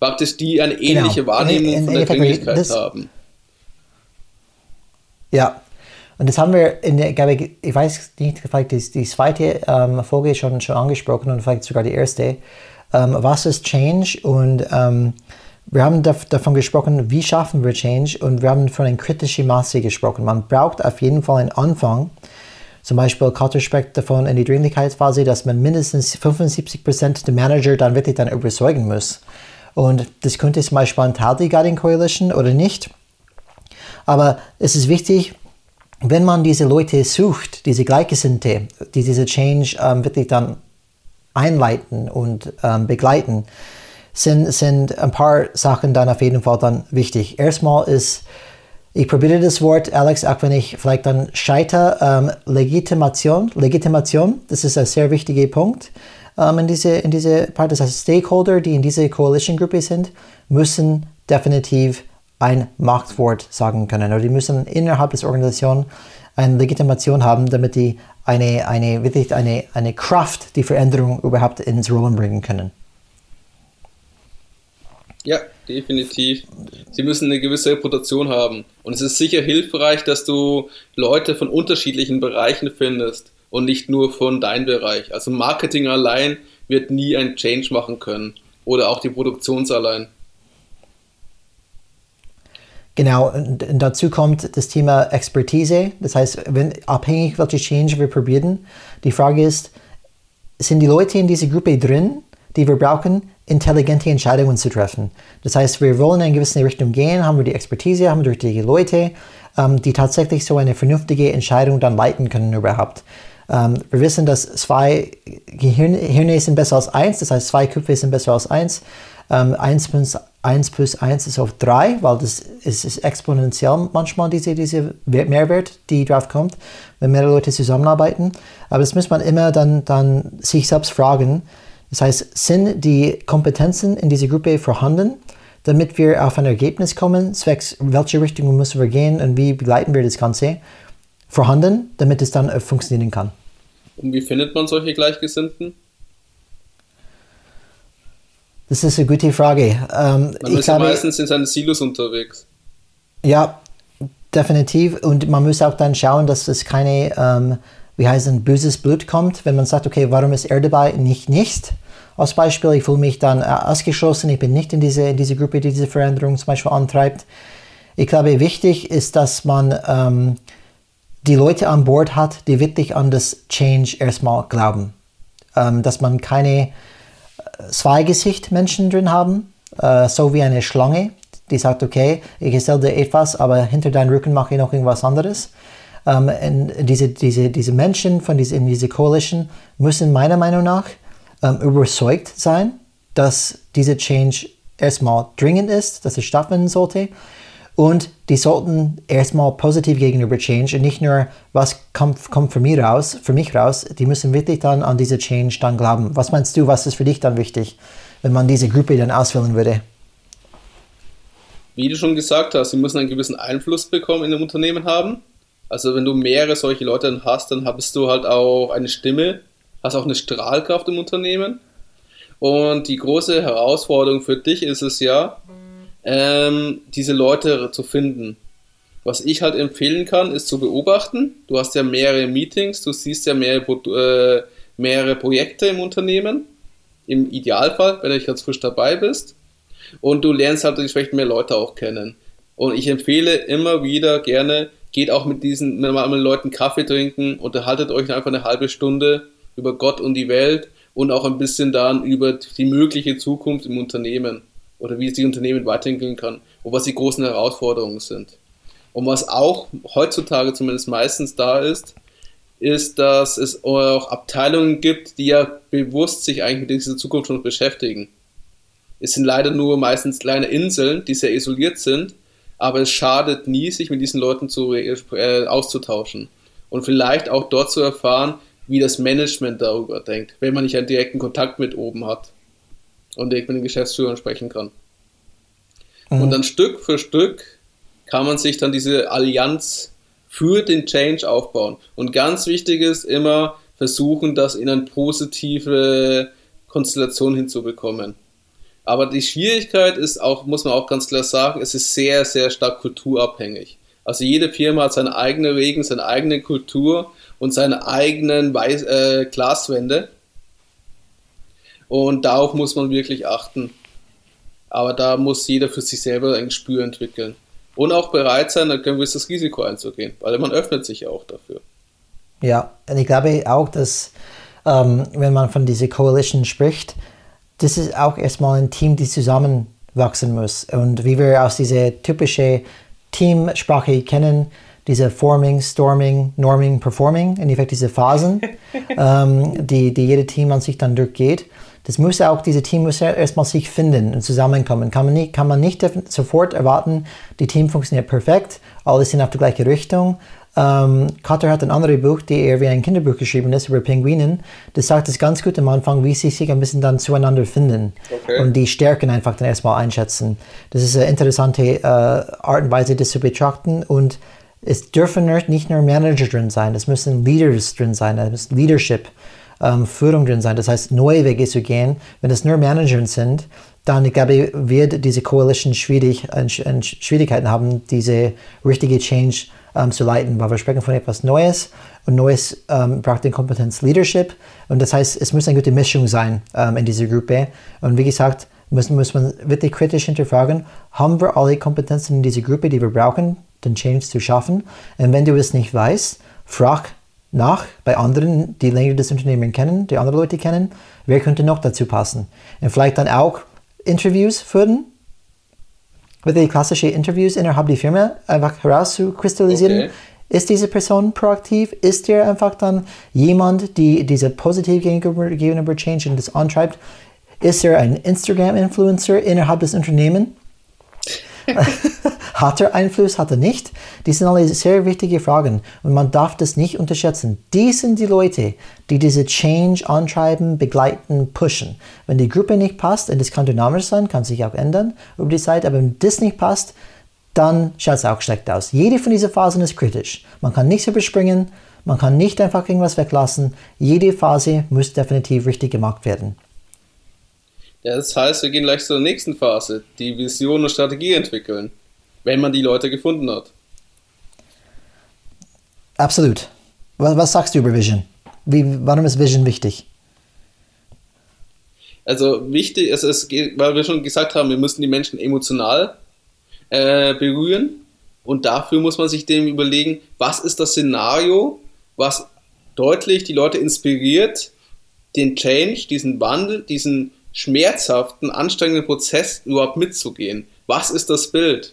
B: Praktisch die eine genau. ähnliche genau. Wahrnehmung in, in, von der Dringlichkeit haben.
A: Ja, und das haben wir in der, glaube ich, ich weiß nicht, vielleicht die, die zweite ähm, Folge schon, schon angesprochen und vielleicht sogar die erste. Ähm, was ist Change und ähm, wir haben davon gesprochen, wie schaffen wir Change und wir haben von einer kritischen Masse gesprochen. Man braucht auf jeden Fall einen Anfang. Zum Beispiel Carter spricht davon in die Dringlichkeitsphase, dass man mindestens 75% der Manager dann wirklich dann überzeugen muss. Und das könnte zum Beispiel ein Teil der Guiding Coalition oder nicht. Aber es ist wichtig, wenn man diese Leute sucht, diese Gleichgesinnte, die diese Change ähm, wirklich dann einleiten und ähm, begleiten, sind, sind ein paar Sachen dann auf jeden Fall dann wichtig. Erstmal ist, ich probiere das Wort, Alex, auch wenn ich vielleicht dann scheiter, ähm, Legitimation. Legitimation, das ist ein sehr wichtiger Punkt ähm, in diese, in diese Part. Das heißt, Stakeholder, die in dieser Coalition-Gruppe sind, müssen definitiv ein Machtwort sagen können. Oder die müssen innerhalb des Organisations eine Legitimation haben, damit die eine, eine, wirklich eine, eine Kraft, die Veränderung überhaupt ins Rollen bringen können.
B: Ja, definitiv. Sie müssen eine gewisse Reputation haben. Und es ist sicher hilfreich, dass du Leute von unterschiedlichen Bereichen findest und nicht nur von deinem Bereich. Also Marketing allein wird nie ein Change machen können. Oder auch die Produktions allein.
A: Genau, und dazu kommt das Thema Expertise. Das heißt, wenn abhängig welche Change wir probieren, die Frage ist, sind die Leute in dieser Gruppe drin, die wir brauchen, intelligente Entscheidungen zu treffen. Das heißt, wir wollen in eine gewisse Richtung gehen, haben wir die Expertise, haben wir die Leute, ähm, die tatsächlich so eine vernünftige Entscheidung dann leiten können überhaupt. Ähm, wir wissen, dass zwei Gehirne sind besser als eins, das heißt, zwei Köpfe sind besser als eins. Ähm, eins, plus, eins plus eins ist auf drei, weil das ist, ist exponentiell manchmal diese, diese Mehrwert, die drauf kommt, wenn mehrere Leute zusammenarbeiten. Aber das muss man immer dann, dann sich selbst fragen, das heißt, sind die Kompetenzen in dieser Gruppe vorhanden, damit wir auf ein Ergebnis kommen, zwecks welche Richtung müssen wir gehen und wie begleiten wir das Ganze, vorhanden, damit es dann funktionieren kann.
B: Und wie findet man solche Gleichgesinnten?
A: Das ist eine gute Frage.
B: Ähm, man ist glaube, meistens in seinen Silos unterwegs.
A: Ja, definitiv. Und man muss auch dann schauen, dass es keine, ähm, wie heißt es, böses Blut kommt, wenn man sagt, okay, warum ist er dabei, nicht nicht? Als Beispiel, ich fühle mich dann äh, ausgeschlossen, ich bin nicht in diese, in diese Gruppe, die diese Veränderung zum Beispiel antreibt. Ich glaube, wichtig ist, dass man ähm, die Leute an Bord hat, die wirklich an das Change erstmal glauben. Ähm, dass man keine Zweigesicht-Menschen drin haben, äh, so wie eine Schlange, die sagt, okay, ich erzähle dir etwas, aber hinter deinem Rücken mache ich noch irgendwas anderes. Ähm, diese, diese, diese Menschen von diese, in dieser Coalition müssen meiner Meinung nach ähm, überzeugt sein, dass diese Change erstmal dringend ist, dass es stattfinden sollte und die sollten erstmal positiv gegenüber Change und nicht nur, was kommt, kommt für, mich raus, für mich raus, die müssen wirklich dann an diese Change dann glauben. Was meinst du, was ist für dich dann wichtig, wenn man diese Gruppe dann auswählen würde?
B: Wie du schon gesagt hast, sie müssen einen gewissen Einfluss bekommen in dem Unternehmen haben. Also wenn du mehrere solche Leute dann hast, dann hast du halt auch eine Stimme, hast auch eine Strahlkraft im Unternehmen. Und die große Herausforderung für dich ist es ja, ähm, diese Leute zu finden. Was ich halt empfehlen kann, ist zu beobachten. Du hast ja mehrere Meetings, du siehst ja mehrere, äh, mehrere Projekte im Unternehmen. Im Idealfall, wenn du ganz frisch dabei bist. Und du lernst halt entsprechend mehr Leute auch kennen. Und ich empfehle immer wieder gerne, geht auch mit diesen mit Leuten Kaffee trinken, unterhaltet euch einfach eine halbe Stunde über Gott und die Welt und auch ein bisschen dann über die mögliche Zukunft im Unternehmen oder wie es die Unternehmen weiterentwickeln kann und was die großen Herausforderungen sind. Und was auch heutzutage zumindest meistens da ist, ist, dass es auch Abteilungen gibt, die ja bewusst sich eigentlich mit dieser Zukunft schon beschäftigen. Es sind leider nur meistens kleine Inseln, die sehr isoliert sind, aber es schadet nie, sich mit diesen Leuten zu, äh, auszutauschen und vielleicht auch dort zu erfahren, wie das Management darüber denkt, wenn man nicht einen direkten Kontakt mit oben hat und ich mit den Geschäftsführern sprechen kann. Mhm. Und dann Stück für Stück kann man sich dann diese Allianz für den Change aufbauen. Und ganz wichtig ist immer versuchen, das in eine positive Konstellation hinzubekommen. Aber die Schwierigkeit ist auch, muss man auch ganz klar sagen, es ist sehr, sehr stark kulturabhängig. Also jede Firma hat seine eigene Regeln, seine eigene Kultur und seine eigenen Weiß äh, Glaswände. Und darauf muss man wirklich achten. Aber da muss jeder für sich selber ein Gespür entwickeln. Und auch bereit sein, ein gewisses Risiko einzugehen, weil man öffnet sich auch dafür.
A: Ja, und ich glaube auch, dass ähm, wenn man von dieser Coalition spricht, das ist auch erstmal ein Team, das zusammenwachsen muss. Und wie wir aus dieser typischen Teamsprache kennen, diese Forming, Storming, Norming, Performing, in Effekt diese Phasen, ähm, die, die jede Team an sich dann durchgeht das muss auch, diese Team muss ja erstmal sich finden und zusammenkommen. Kann man nicht, kann man nicht sofort erwarten, die Team funktioniert perfekt, alle sind auf die gleiche Richtung. Ähm, Cutter hat ein anderes Buch, die er wie ein Kinderbuch geschrieben ist, über Pinguinen. Das sagt es ganz gut am Anfang, wie sie sich ein bisschen dann zueinander finden okay. und die Stärken einfach dann erstmal einschätzen. Das ist eine interessante äh, Art und Weise, das zu betrachten und es dürfen nicht nur Manager drin sein, es müssen Leaders drin sein, es muss Leadership ähm, Führung drin sein. Das heißt, neue Wege zu gehen. Wenn es nur Manager sind, dann ich glaube, wird diese Coalition schwierig, äh, Schwierigkeiten haben, diese richtige Change ähm, zu leiten, weil wir sprechen von etwas Neues. Und Neues ähm, braucht den Kompetenz Leadership. Und das heißt, es muss eine gute Mischung sein ähm, in dieser Gruppe. Und wie gesagt, muss, muss man wirklich kritisch hinterfragen, haben wir alle Kompetenzen in dieser Gruppe, die wir brauchen, den Change zu schaffen und wenn du es nicht weißt, frag nach bei anderen, die länger das Unternehmen kennen, die andere Leute kennen, wer könnte noch dazu passen. Und vielleicht dann auch Interviews führen, wirklich klassische Interviews innerhalb der Firma einfach herauszukristallisieren. Okay. Ist diese Person proaktiv? Ist er einfach dann jemand, die diese positiv gegenüber, gegenüber Change und das antreibt? Ist er ein Instagram-Influencer innerhalb des Unternehmens? hat er Einfluss, hat er nicht? Die sind alle sehr wichtige Fragen und man darf das nicht unterschätzen. Die sind die Leute, die diese Change antreiben, begleiten, pushen. Wenn die Gruppe nicht passt, und das kann dynamisch sein, kann sich auch ändern über die Zeit, aber wenn das nicht passt, dann schaut es auch schlecht aus. Jede von diesen Phasen ist kritisch. Man kann nichts überspringen, man kann nicht einfach irgendwas weglassen. Jede Phase muss definitiv richtig gemacht werden.
B: Ja, das heißt, wir gehen gleich zur nächsten Phase, die Vision und Strategie entwickeln, wenn man die Leute gefunden hat.
A: Absolut. Was, was sagst du über Vision? Wie, warum ist Vision wichtig?
B: Also wichtig ist es, weil wir schon gesagt haben, wir müssen die Menschen emotional äh, berühren und dafür muss man sich dem überlegen, was ist das Szenario, was deutlich die Leute inspiriert, den Change, diesen Wandel, diesen schmerzhaften, anstrengenden Prozess überhaupt mitzugehen. Was ist das Bild?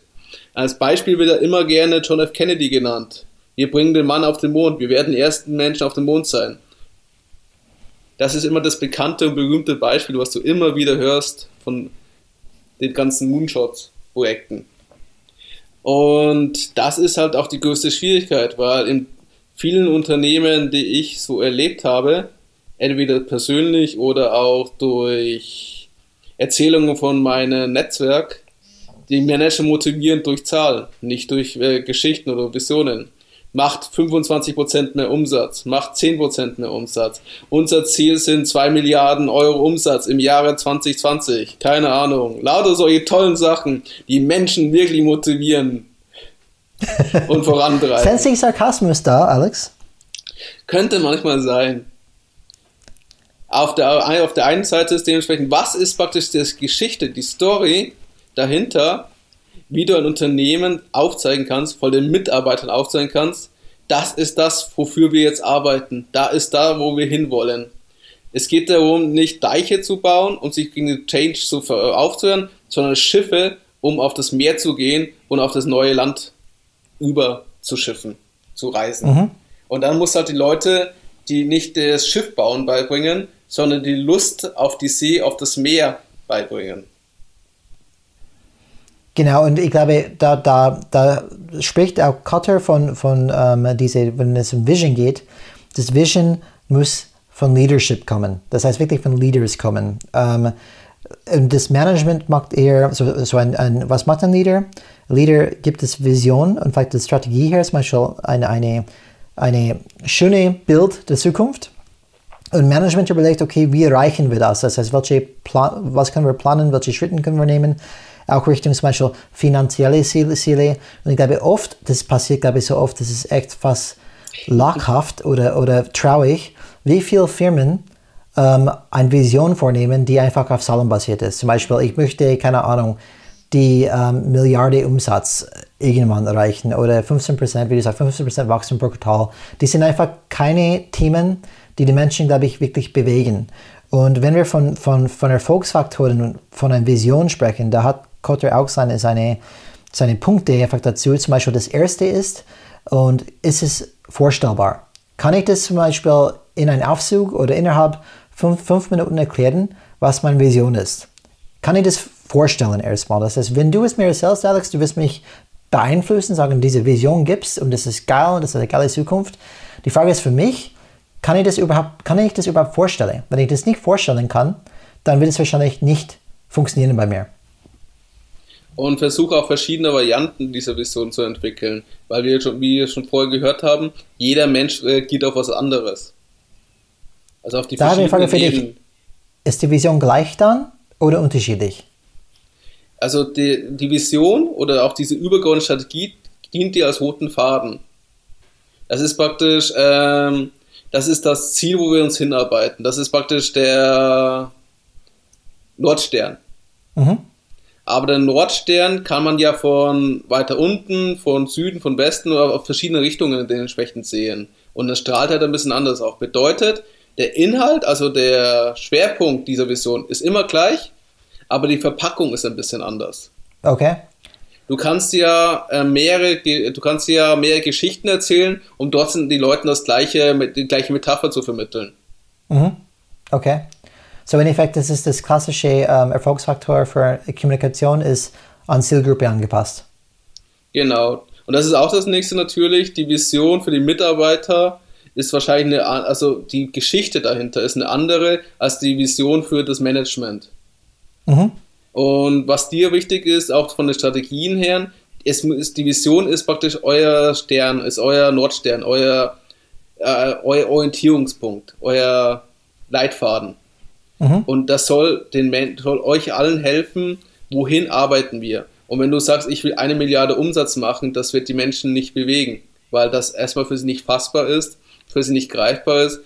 B: Als Beispiel wird er immer gerne John F. Kennedy genannt. Wir bringen den Mann auf den Mond, wir werden die ersten Menschen auf dem Mond sein. Das ist immer das bekannte und berühmte Beispiel, was du immer wieder hörst von den ganzen Moonshots-Projekten. Und das ist halt auch die größte Schwierigkeit, weil in vielen Unternehmen, die ich so erlebt habe, entweder persönlich oder auch durch Erzählungen von meinem Netzwerk, die Manager motivieren durch Zahlen, nicht durch äh, Geschichten oder Visionen. Macht 25% mehr Umsatz, macht 10% mehr Umsatz. Unser Ziel sind 2 Milliarden Euro Umsatz im Jahre 2020. Keine Ahnung. Lauter solche tollen Sachen, die Menschen wirklich motivieren und vorantreiben.
A: Sensing Sarkasmus da, Alex?
B: Könnte manchmal sein auf der, auf der einen Seite ist dementsprechend, was ist praktisch die Geschichte, die Story dahinter, wie du ein Unternehmen aufzeigen kannst, vor den Mitarbeitern aufzeigen kannst, das ist das, wofür wir jetzt arbeiten. Da ist da, wo wir hinwollen. Es geht darum, nicht Deiche zu bauen, um sich gegen den Change zu aufzuhören, sondern Schiffe, um auf das Meer zu gehen und auf das neue Land über zu schiffen, zu reisen. Mhm. Und dann muss halt die Leute, die nicht das Schiff bauen, beibringen, sondern die Lust auf die See, auf das Meer beibringen.
A: Genau, und ich glaube, da, da, da spricht auch Cutter von, von ähm, diese, wenn es um Vision geht, das Vision muss von Leadership kommen. Das heißt wirklich von Leaders kommen. Ähm, und das Management macht eher, so, so ein, ein, was macht ein Leader? Leader gibt es Vision und vielleicht die Strategie her ist Beispiel eine, eine, eine schöne Bild der Zukunft und Management überlegt, okay, wie erreichen wir das? Das heißt, welche Plan was können wir planen, welche Schritte können wir nehmen? Auch Richtung zum Beispiel finanzielle Ziele. Und ich glaube, oft, das passiert, glaube ich, so oft, das ist echt fast lachhaft oder, oder traurig, wie viele Firmen ähm, eine Vision vornehmen, die einfach auf Zahlen basiert ist. Zum Beispiel, ich möchte, keine Ahnung, die ähm, Milliarde Umsatz irgendwann erreichen oder 15%, wie gesagt, 15% Wachstum pro Quartal. Die sind einfach keine Themen, die die Menschen, glaube ich, wirklich bewegen. Und wenn wir von, von, von Erfolgsfaktoren und von einer Vision sprechen, da hat Kotter auch seine, seine, seine Punkte einfach dazu. Zum Beispiel das erste ist, und ist es vorstellbar? Kann ich das zum Beispiel in einem Aufzug oder innerhalb fünf, fünf Minuten erklären, was meine Vision ist? Kann ich das vorstellen erstmal? Das heißt, wenn du es mir erzählst, Alex, du wirst mich beeinflussen, sagen, diese Vision gibt's und das ist geil und das ist eine geile Zukunft. Die Frage ist für mich, kann ich das überhaupt, kann ich das überhaupt vorstellen? Wenn ich das nicht vorstellen kann, dann wird es wahrscheinlich nicht funktionieren bei mir.
B: Und versuche auch verschiedene Varianten dieser Vision zu entwickeln, weil wir schon, wie wir schon vorher gehört haben, jeder Mensch reagiert auf was anderes.
A: Also auf die da verschiedenen Frage für dich. Ist die Vision gleich dann oder unterschiedlich?
B: Also die, die Vision oder auch diese übergeordnete Strategie dient dir als roten Faden. Das ist praktisch ähm, das ist das Ziel, wo wir uns hinarbeiten. Das ist praktisch der Nordstern. Mhm. Aber der Nordstern kann man ja von weiter unten, von Süden, von Westen oder auf verschiedene Richtungen dementsprechend sehen. Und das strahlt halt ein bisschen anders auch. Bedeutet, der Inhalt, also der Schwerpunkt dieser Vision ist immer gleich, aber die Verpackung ist ein bisschen anders.
A: Okay.
B: Du kannst ja äh, mehrere, du kannst ja mehrere Geschichten erzählen, um dort den Leuten das gleiche, die gleiche Metapher zu vermitteln.
A: Mhm. Okay. So in Effekt, das ist das klassische ähm, Erfolgsfaktor für Kommunikation ist an Zielgruppe angepasst.
B: Genau. Und das ist auch das nächste natürlich. Die Vision für die Mitarbeiter ist wahrscheinlich eine, also die Geschichte dahinter ist eine andere als die Vision für das Management. Mhm. Und was dir wichtig ist, auch von den Strategien her, es ist, die Vision ist praktisch euer Stern, ist euer Nordstern, euer, äh, euer Orientierungspunkt, euer Leitfaden. Mhm. Und das soll, den, soll euch allen helfen, wohin arbeiten wir. Und wenn du sagst, ich will eine Milliarde Umsatz machen, das wird die Menschen nicht bewegen, weil das erstmal für sie nicht fassbar ist, für sie nicht greifbar ist.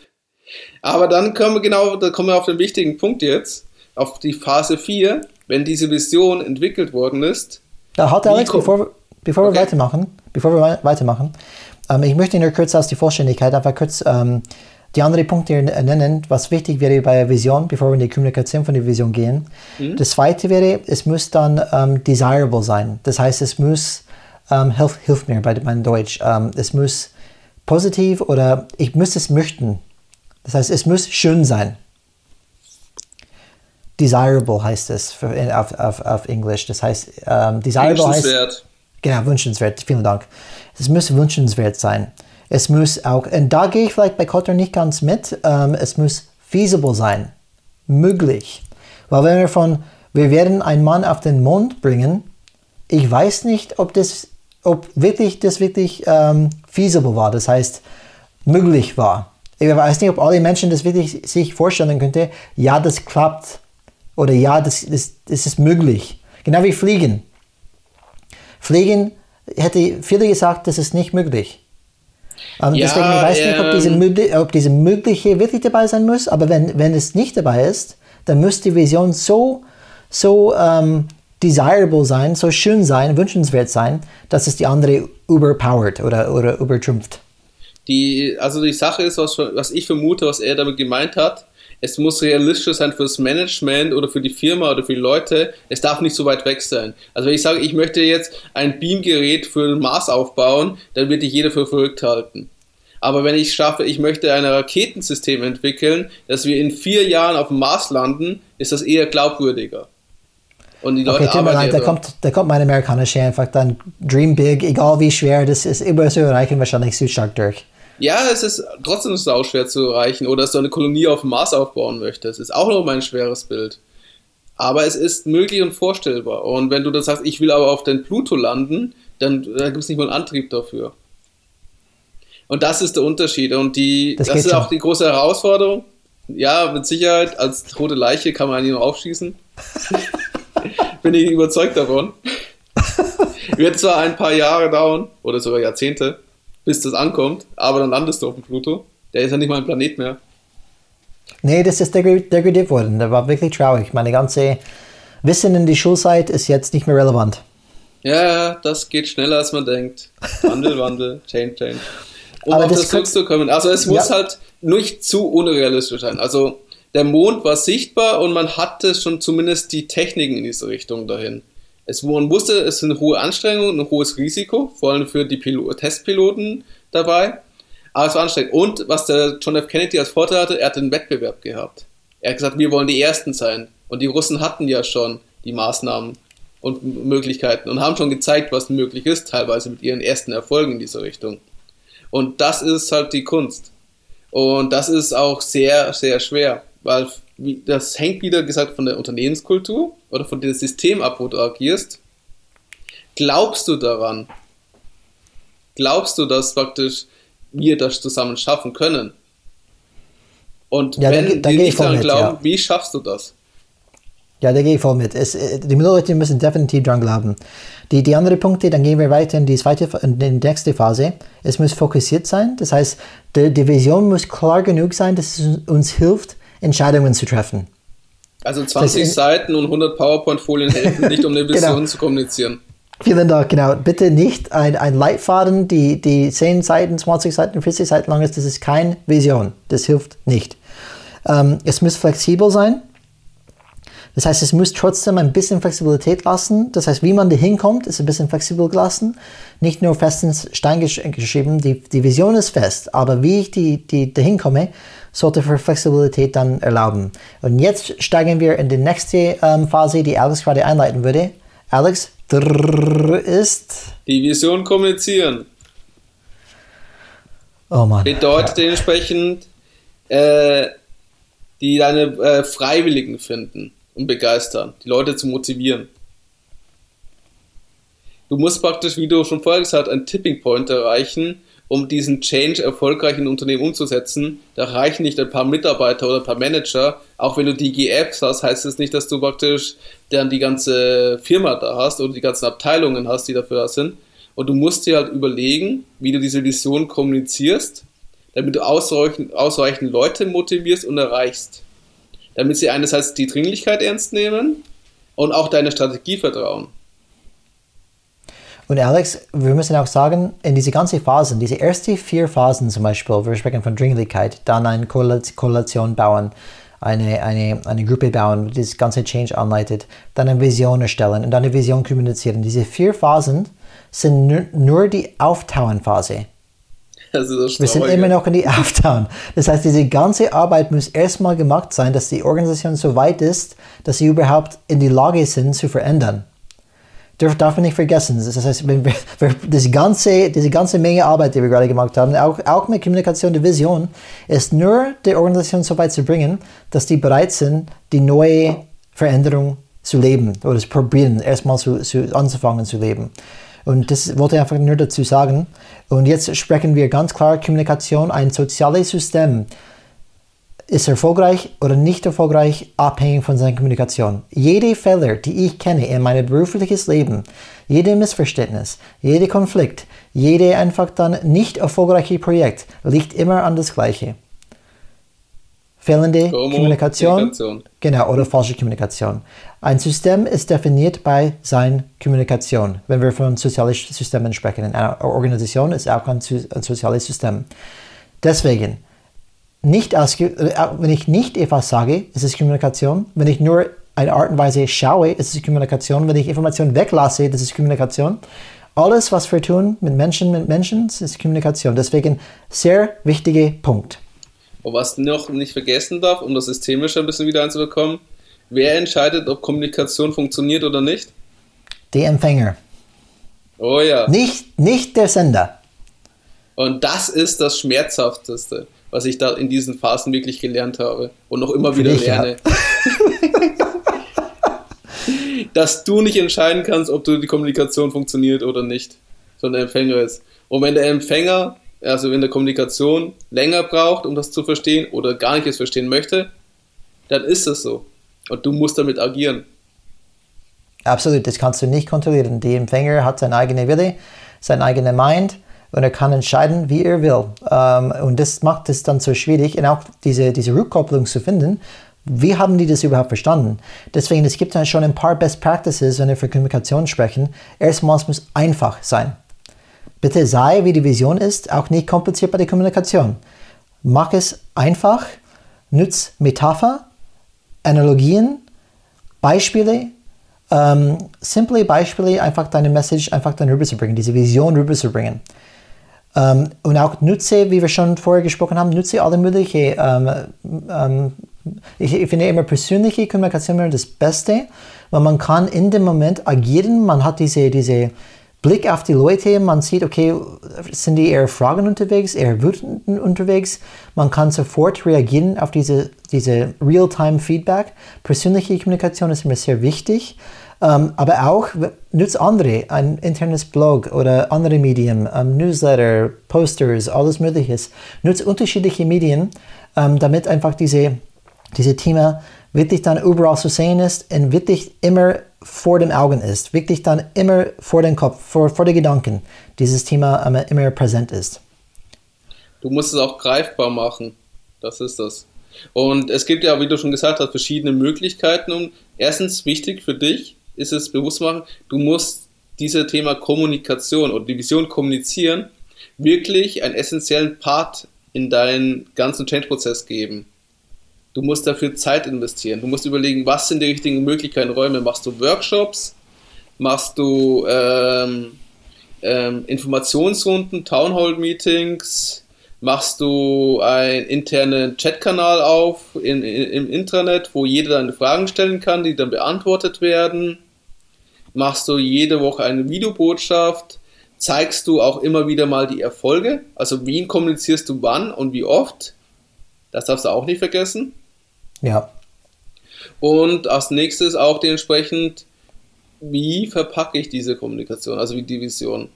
B: Aber dann kommen wir genau, da kommen wir auf den wichtigen Punkt jetzt, auf die Phase 4, wenn diese Vision entwickelt worden ist.
A: Da hat Alex, bevor, bevor okay. wir weitermachen, bevor wir weitermachen, ähm, ich möchte nur kurz aus die Vollständigkeit einfach kurz ähm, die anderen Punkte nennen, was wichtig wäre bei der Vision, bevor wir in die Kommunikation von der Vision gehen. Mhm. Das zweite wäre, es muss dann ähm, desirable sein. Das heißt, es muss, ähm, hilf, hilf mir bei meinem Deutsch, ähm, es muss positiv oder ich muss es möchten. Das heißt, es muss schön sein. Desirable heißt es für, auf, auf, auf Englisch. Das heißt, ähm, desirable heißt. Genau, wünschenswert. Vielen Dank. Es muss wünschenswert sein. Es muss auch, und da gehe ich vielleicht bei Kotter nicht ganz mit, ähm, es muss feasible sein, möglich. Weil wenn wir von, wir werden einen Mann auf den Mond bringen, ich weiß nicht, ob das, ob wirklich das wirklich ähm, feasible war, das heißt möglich war. Ich weiß nicht, ob alle Menschen das wirklich sich vorstellen könnten, ja, das klappt oder ja, das, das, das ist möglich. Genau wie Fliegen. Fliegen hätte viele gesagt, das ist nicht möglich. Ähm, ja, deswegen, ich weiß ähm, nicht, ob diese, ähm, ob diese mögliche wirklich dabei sein muss, aber wenn, wenn es nicht dabei ist, dann muss die Vision so, so ähm, desirable sein, so schön sein, wünschenswert sein, dass es die andere überpowered oder, oder übertrumpft.
B: Die, also die Sache ist, was, was ich vermute, was er damit gemeint hat, es muss realistisch sein fürs Management oder für die Firma oder für die Leute. Es darf nicht so weit weg sein. Also wenn ich sage, ich möchte jetzt ein Beamgerät für den Mars aufbauen, dann wird dich jeder für verrückt halten. Aber wenn ich schaffe, ich möchte ein Raketensystem entwickeln, dass wir in vier Jahren auf dem Mars landen, ist das eher glaubwürdiger.
A: Und die Leute okay, tut mir leid, da kommt, da kommt mein amerikanischer einfach dann Dream Big, egal wie schwer das ist, immer zu erreichen, wahrscheinlich zu stark durch.
B: Ja, es ist trotzdem sau schwer zu erreichen. Oder dass du eine Kolonie auf dem Mars aufbauen möchtest. Ist auch noch mal ein schweres Bild. Aber es ist möglich und vorstellbar. Und wenn du dann sagst, ich will aber auf den Pluto landen, dann da gibt es nicht mal einen Antrieb dafür. Und das ist der Unterschied. Und die, das, das ist schon. auch die große Herausforderung. Ja, mit Sicherheit, als tote Leiche kann man ihn noch aufschießen. Bin ich überzeugt davon. Wird zwar ein paar Jahre dauern, oder sogar Jahrzehnte, bis das ankommt, aber dann landest du auf dem Pluto. Der ist ja nicht mal ein Planet mehr.
A: Nee, das ist degradiert worden. Der war wirklich traurig. Meine ganze Wissen in die Schulzeit ist jetzt nicht mehr relevant.
B: Ja, das geht schneller als man denkt. Wandel, Wandel, Change, Change. Um Aber auf das, das zurückzukommen. Also es muss ja. halt nicht zu unrealistisch sein. Also der Mond war sichtbar und man hatte schon zumindest die Techniken in diese Richtung dahin. Es, man wusste, es eine hohe Anstrengung, ein hohes Risiko, vor allem für die Pilo Testpiloten dabei. Aber es war anstrengend. Und was der John F. Kennedy als Vorteil hatte, er hat einen Wettbewerb gehabt. Er hat gesagt, wir wollen die Ersten sein. Und die Russen hatten ja schon die Maßnahmen und Möglichkeiten und haben schon gezeigt, was möglich ist, teilweise mit ihren ersten Erfolgen in dieser Richtung. Und das ist halt die Kunst. Und das ist auch sehr, sehr schwer, weil das hängt wieder gesagt von der Unternehmenskultur oder von dem System ab, wo du agierst. Glaubst du daran? Glaubst du, dass praktisch wir das zusammen schaffen können? Und ja, wenn dann, dann die nicht daran mit, glauben, ja. wie schaffst du das?
A: Ja, da gehe ich voll mit. Es, äh, die Leute müssen definitiv dran glauben. Die, die anderen Punkte, dann gehen wir weiter in die zweite, in die nächste Phase. Es muss fokussiert sein. Das heißt, die, die Vision muss klar genug sein, dass es uns hilft, Entscheidungen zu treffen.
B: Also 20 das Seiten und 100 PowerPoint-Folien helfen nicht, um eine. Vision genau. zu kommunizieren.
A: Vielen Dank, genau. Bitte nicht ein, ein Leitfaden, die, die 10 Seiten, 20 Seiten, 40 Seiten lang ist. Das ist keine Vision. Das hilft nicht. Ähm, es muss flexibel sein. Das heißt, es muss trotzdem ein bisschen Flexibilität lassen. Das heißt, wie man da hinkommt, ist ein bisschen flexibel gelassen. Nicht nur fest ins Stein geschrieben. Die, die Vision ist fest, aber wie ich die, die dahin komme, sollte für Flexibilität dann erlauben. Und jetzt steigen wir in die nächste ähm, Phase, die Alex gerade einleiten würde. Alex, drrr ist.
B: Die Vision kommunizieren.
A: Oh Mann.
B: Bedeutet dementsprechend, äh, die deine äh, Freiwilligen finden und begeistern, die Leute zu motivieren. Du musst praktisch, wie du schon vorher gesagt hast, einen Tipping Point erreichen, um diesen Change erfolgreich in Unternehmen umzusetzen. Da reichen nicht ein paar Mitarbeiter oder ein paar Manager. Auch wenn du die GFs hast, heißt es das nicht, dass du praktisch dann die ganze Firma da hast oder die ganzen Abteilungen hast, die dafür da sind. Und du musst dir halt überlegen, wie du diese Vision kommunizierst, damit du ausreichend, ausreichend Leute motivierst und erreichst. Damit sie einerseits die Dringlichkeit ernst nehmen und auch deine Strategie vertrauen.
A: Und Alex, wir müssen auch sagen, in diese ganzen Phasen, diese ersten vier Phasen zum Beispiel, wir sprechen von Dringlichkeit, dann eine Koalition bauen, eine, eine, eine Gruppe bauen, die das ganze Change anleitet, dann eine Vision erstellen und dann eine Vision kommunizieren. Diese vier Phasen sind nur, nur die Auftauen-Phase. Wir sind immer noch in die Auftauen. Das heißt, diese ganze Arbeit muss erstmal gemacht sein, dass die Organisation so weit ist, dass sie überhaupt in die Lage sind zu verändern darf, man nicht vergessen. Das heißt, wenn wir, das ganze, diese ganze Menge Arbeit, die wir gerade gemacht haben, auch, auch mit Kommunikation der Vision, ist nur die Organisation so weit zu bringen, dass die bereit sind, die neue Veränderung zu leben oder zu probieren, erstmal zu, zu, anzufangen zu leben. Und das wollte ich einfach nur dazu sagen. Und jetzt sprechen wir ganz klar Kommunikation, ein soziales System, ist erfolgreich oder nicht erfolgreich abhängig von seiner Kommunikation. Jede Fehler, die ich kenne in meinem berufliches Leben, jede Missverständnis, jeder Konflikt, jede einfach dann nicht erfolgreiche Projekt liegt immer an das Gleiche. Fehlende Kommunikation, Kommunikation, genau, oder falsche Kommunikation. Ein System ist definiert bei seiner Kommunikation. Wenn wir von sozialen Systemen sprechen, eine Organisation ist auch ein soziales System. Deswegen, nicht als, äh, wenn ich nicht etwas sage, ist es Kommunikation. Wenn ich nur eine Art und Weise schaue, ist es Kommunikation. Wenn ich Informationen weglasse, das ist Kommunikation. Alles, was wir tun mit Menschen, mit Menschen, ist Kommunikation. Deswegen sehr wichtiger Punkt.
B: Und was noch nicht vergessen darf, um das Systemische ein bisschen wieder einzubekommen, wer entscheidet, ob Kommunikation funktioniert oder nicht?
A: Der Empfänger.
B: Oh ja.
A: Nicht, nicht der Sender.
B: Und das ist das Schmerzhafteste was ich da in diesen Phasen wirklich gelernt habe und noch immer wieder dich, lerne. Dass du nicht entscheiden kannst, ob du die Kommunikation funktioniert oder nicht, sondern der Empfänger ist. Und wenn der Empfänger, also wenn der Kommunikation länger braucht, um das zu verstehen oder gar nicht es verstehen möchte, dann ist das so. Und du musst damit agieren.
A: Absolut, das kannst du nicht kontrollieren. Der Empfänger hat seine eigene Wille, seine eigene Mind und er kann entscheiden, wie er will. Ähm, und das macht es dann so schwierig, und auch diese, diese Rückkopplung zu finden. Wie haben die das überhaupt verstanden? Deswegen, es gibt dann schon ein paar Best Practices, wenn wir für Kommunikation sprechen. Erstmals muss einfach sein. Bitte sei, wie die Vision ist, auch nicht kompliziert bei der Kommunikation. Mach es einfach, nutz Metapher, Analogien, Beispiele, ähm, simple Beispiele, einfach deine Message einfach dann rüberzubringen, diese Vision rüberzubringen. Ähm, und auch nutze, wie wir schon vorher gesprochen haben, nutze alle möglichen, ähm, ähm, ich, ich, finde immer persönliche Kommunikation immer das Beste, weil man kann in dem Moment agieren, man hat diese, diese Blick auf die Leute, man sieht, okay, sind die eher Fragen unterwegs, eher wütend unterwegs, man kann sofort reagieren auf diese, diese Real-Time-Feedback. Persönliche Kommunikation ist immer sehr wichtig. Ähm, aber auch nutzt andere, ein internes Blog oder andere Medien, ähm, Newsletter, Posters, alles Mögliche. Nutzt unterschiedliche Medien, ähm, damit einfach diese, diese Thema wirklich dann überall zu sehen ist und wirklich immer vor den Augen ist, wirklich dann immer vor den Kopf, vor, vor den Gedanken, dieses Thema ähm, immer präsent ist.
B: Du musst es auch greifbar machen. Das ist das. Und es gibt ja, wie du schon gesagt hast, verschiedene Möglichkeiten. Und erstens wichtig für dich, ist es bewusst machen, du musst dieses Thema Kommunikation und die Vision kommunizieren wirklich einen essentiellen Part in deinen ganzen Change-Prozess geben. Du musst dafür Zeit investieren. Du musst überlegen, was sind die richtigen Möglichkeiten, Räume. Machst du Workshops? Machst du ähm, ähm, Informationsrunden, Townhall-Meetings? Machst du einen internen Chatkanal auf in, in, im Intranet, wo jeder deine Fragen stellen kann, die dann beantwortet werden? Machst du jede Woche eine Videobotschaft? Zeigst du auch immer wieder mal die Erfolge? Also wen kommunizierst du wann und wie oft? Das darfst du auch nicht vergessen.
A: Ja.
B: Und als nächstes auch dementsprechend, wie verpacke ich diese Kommunikation, also wie die Vision.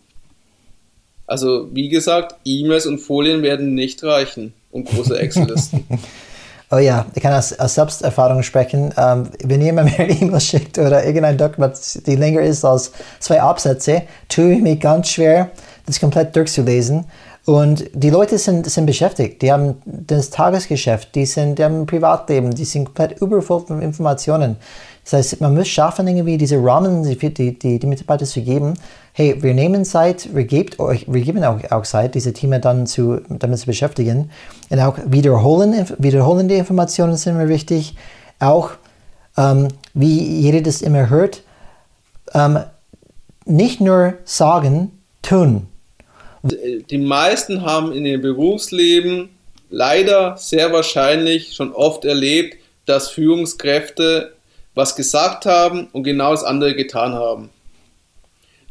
B: Also wie gesagt, E-Mails und Folien werden nicht reichen und große Excel-Listen.
A: Oh ja, ich kann aus, aus Selbsterfahrung sprechen. Ähm, wenn jemand mir eine E-Mail schickt oder irgendein Dokument, die länger ist als zwei Absätze, tue ich mich ganz schwer, das komplett durchzulesen. Und die Leute sind, sind beschäftigt, die haben das Tagesgeschäft, die, sind, die haben ein Privatleben, die sind komplett übervoll von Informationen. Das heißt, man muss schaffen, irgendwie diese Rahmen, die die, die, die Mitarbeiter zu geben. Hey, wir nehmen Zeit, wir, gebt euch, wir geben auch, auch Zeit, diese Teams dann zu, damit zu beschäftigen. Und auch wiederholen, wiederholende Informationen sind mir wichtig. Auch, ähm, wie jeder das immer hört, ähm, nicht nur sagen, tun.
B: Die meisten haben in ihrem Berufsleben leider sehr wahrscheinlich schon oft erlebt, dass Führungskräfte was gesagt haben und genau das andere getan haben.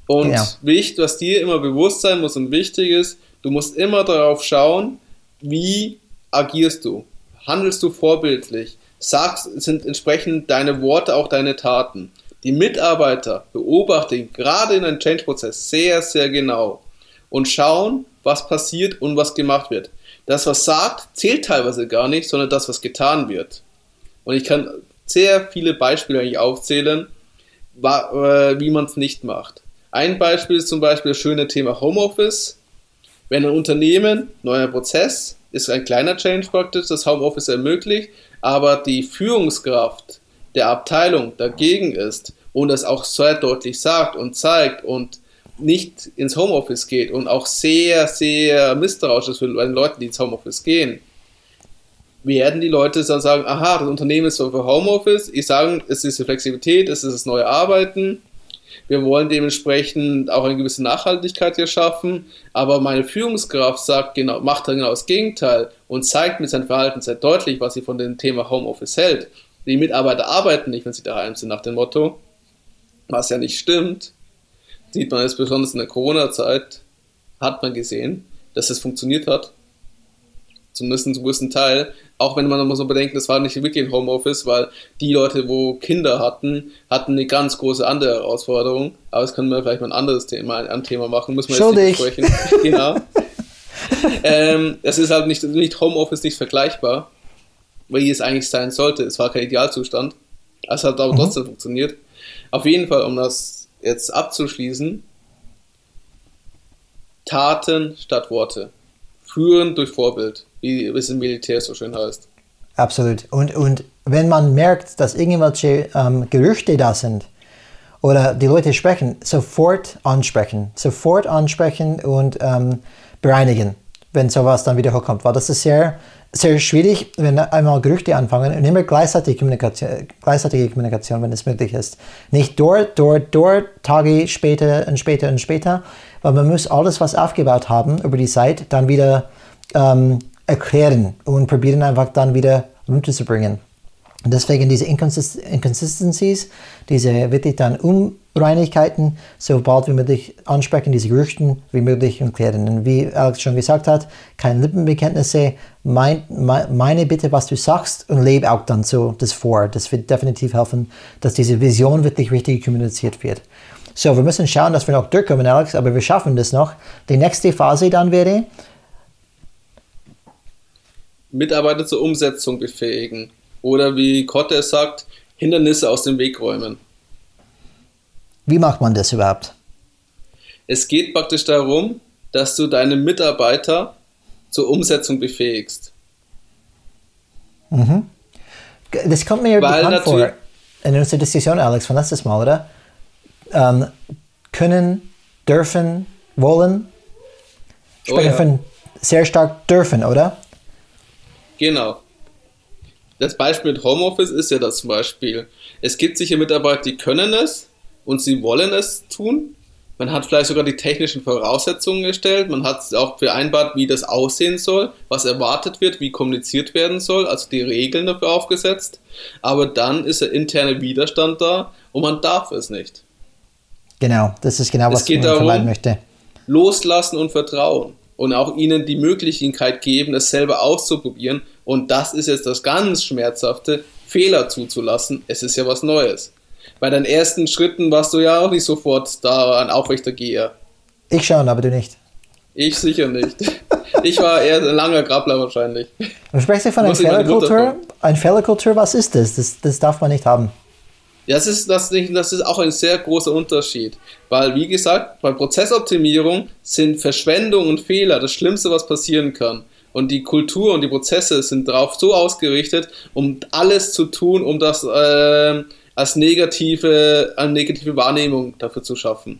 B: Und ja. wichtig, was dir immer bewusst sein muss und wichtig ist, du musst immer darauf schauen, wie agierst du? Handelst du vorbildlich? Sagst, sind entsprechend deine Worte auch deine Taten? Die Mitarbeiter beobachten gerade in einem Change-Prozess sehr, sehr genau und schauen, was passiert und was gemacht wird. Das, was sagt, zählt teilweise gar nicht, sondern das, was getan wird. Und ich kann sehr viele Beispiele eigentlich aufzählen, äh, wie man es nicht macht. Ein Beispiel ist zum Beispiel das schöne Thema Homeoffice. Wenn ein Unternehmen, neuer Prozess, ist ein kleiner Change praktisch, das Homeoffice ermöglicht, aber die Führungskraft der Abteilung dagegen ist und das auch sehr deutlich sagt und zeigt und nicht ins Homeoffice geht und auch sehr, sehr misstrauisch ist für Leute, die ins Homeoffice gehen, werden die Leute dann sagen, aha, das Unternehmen ist so für Homeoffice, ich sage, es ist die Flexibilität, es ist das neue Arbeiten, wir wollen dementsprechend auch eine gewisse Nachhaltigkeit hier schaffen, aber meine Führungskraft sagt genau, macht dann genau das Gegenteil und zeigt mit seinem Verhalten sehr deutlich, was sie von dem Thema Homeoffice hält. Die Mitarbeiter arbeiten nicht, wenn sie daheim sind, nach dem Motto, was ja nicht stimmt. Sieht man jetzt besonders in der Corona-Zeit, hat man gesehen, dass es funktioniert hat zumindest zum größten Teil. Auch wenn man muss so bedenken, das war nicht wirklich ein Homeoffice, weil die Leute, wo Kinder hatten, hatten eine ganz große andere Herausforderung. Aber das können wir vielleicht mal ein anderes Thema, ein Thema machen, müssen wir
A: jetzt nicht besprechen.
B: genau. ähm, es ist halt nicht, nicht Homeoffice nicht vergleichbar, wie es eigentlich sein sollte. Es war kein Idealzustand. Es hat aber mhm. trotzdem funktioniert. Auf jeden Fall, um das jetzt abzuschließen, Taten statt Worte. Führen durch Vorbild wie es im Militär so schön heißt.
A: Absolut. Und, und wenn man merkt, dass irgendwelche ähm, Gerüchte da sind oder die Leute sprechen, sofort ansprechen. Sofort ansprechen und ähm, bereinigen, wenn sowas dann wieder hochkommt. Weil das ist sehr, sehr schwierig, wenn einmal Gerüchte anfangen und immer gleichzeitige Kommunikation, gleichzeitige Kommunikation, wenn es möglich ist. Nicht dort, dort, dort, Tage später und später und später, weil man muss alles, was aufgebaut haben über die Zeit, dann wieder ähm, erklären und probieren einfach dann wieder runterzubringen. Und deswegen diese Inconsist Inconsistencies, diese wirklich dann Unreinigkeiten, so bald wie möglich ansprechen, diese Gerüchten wie möglich und klären. Und wie Alex schon gesagt hat, keine Lippenbekenntnisse, mein, meine bitte, was du sagst und lebe auch dann so das vor. Das wird definitiv helfen, dass diese Vision wirklich richtig kommuniziert wird. So, wir müssen schauen, dass wir noch durchkommen, Alex, aber wir schaffen das noch. Die nächste Phase dann wäre,
B: Mitarbeiter zur Umsetzung befähigen oder wie Kotte es sagt, Hindernisse aus dem Weg räumen.
A: Wie macht man das überhaupt?
B: Es geht praktisch darum, dass du deine Mitarbeiter zur Umsetzung befähigst.
A: Mhm. Das kommt mir Weil bekannt vor in unserer Diskussion, Alex, von letztes Mal, oder? Ähm, können, dürfen, wollen. Sprechen oh ja. von sehr stark dürfen, oder?
B: Genau. Das Beispiel mit Homeoffice ist ja das zum Beispiel. Es gibt sicher Mitarbeiter, die können es und sie wollen es tun. Man hat vielleicht sogar die technischen Voraussetzungen gestellt. Man hat auch vereinbart, wie das aussehen soll, was erwartet wird, wie kommuniziert werden soll, also die Regeln dafür aufgesetzt. Aber dann ist der interne Widerstand da und man darf es nicht.
A: Genau, das ist genau,
B: Es
A: was ich
B: geht darum-
A: vermeiden möchte.
B: Loslassen und Vertrauen. Und auch ihnen die Möglichkeit geben, es selber auszuprobieren. Und das ist jetzt das ganz Schmerzhafte, Fehler zuzulassen. Es ist ja was Neues. Bei deinen ersten Schritten warst du ja auch nicht sofort da ein aufrechter Geher.
A: Ich schon, aber du nicht.
B: Ich sicher nicht. Ich war eher ein langer Grappler wahrscheinlich.
A: Du sprichst ja von einer Fehlerkultur. Eine Fehlerkultur, was ist das? das? Das darf man nicht haben.
B: Das ist, das, nicht, das ist auch ein sehr großer Unterschied. Weil, wie gesagt, bei Prozessoptimierung sind Verschwendung und Fehler das Schlimmste, was passieren kann. Und die Kultur und die Prozesse sind darauf so ausgerichtet, um alles zu tun, um das äh, als negative, eine negative Wahrnehmung dafür zu schaffen.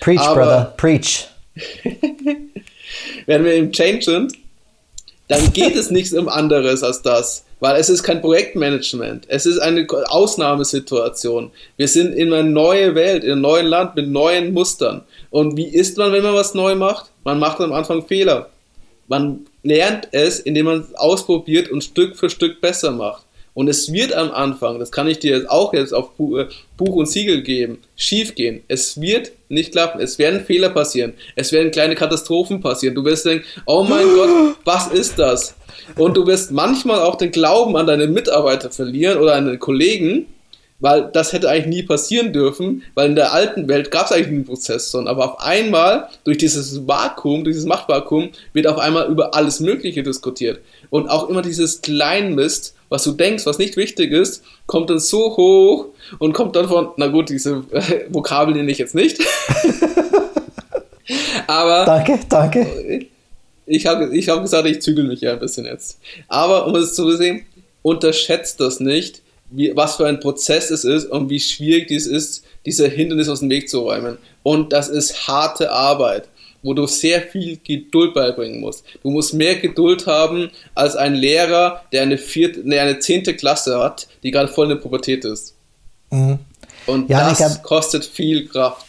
A: Preach,
B: Aber-
A: brother, preach.
B: Wenn wir im Change sind, dann geht es nichts um anderes als das. Weil es ist kein Projektmanagement. Es ist eine Ausnahmesituation. Wir sind in einer neuen Welt, in einem neuen Land mit neuen Mustern. Und wie ist man, wenn man was neu macht? Man macht am Anfang Fehler. Man lernt es, indem man es ausprobiert und Stück für Stück besser macht. Und es wird am Anfang, das kann ich dir jetzt auch jetzt auf äh, Buch und Siegel geben, schief gehen. Es wird nicht klappen. Es werden Fehler passieren. Es werden kleine Katastrophen passieren. Du wirst denken, oh mein Gott, was ist das? Und du wirst manchmal auch den Glauben an deine Mitarbeiter verlieren oder an deine Kollegen, weil das hätte eigentlich nie passieren dürfen, weil in der alten Welt gab es eigentlich einen Prozess, sondern aber auf einmal, durch dieses Vakuum, durch dieses Machtvakuum, wird auf einmal über alles Mögliche diskutiert. Und auch immer dieses Kleinmist, was du denkst, was nicht wichtig ist, kommt dann so hoch und kommt dann von, na gut, diese äh, Vokabeln nenne ich jetzt nicht. aber
A: Danke, danke.
B: Ich habe ich hab gesagt, ich zügel mich ja ein bisschen jetzt. Aber um es zu sehen, unterschätzt das nicht, wie, was für ein Prozess es ist und wie schwierig dies ist, diese Hindernisse aus dem Weg zu räumen. Und das ist harte Arbeit, wo du sehr viel Geduld beibringen musst. Du musst mehr Geduld haben als ein Lehrer, der eine, vierte, nee, eine zehnte Klasse hat, die gerade voll in der Pubertät ist.
A: Mhm.
B: Und
A: Ja,
B: das
A: hab-
B: kostet viel Kraft.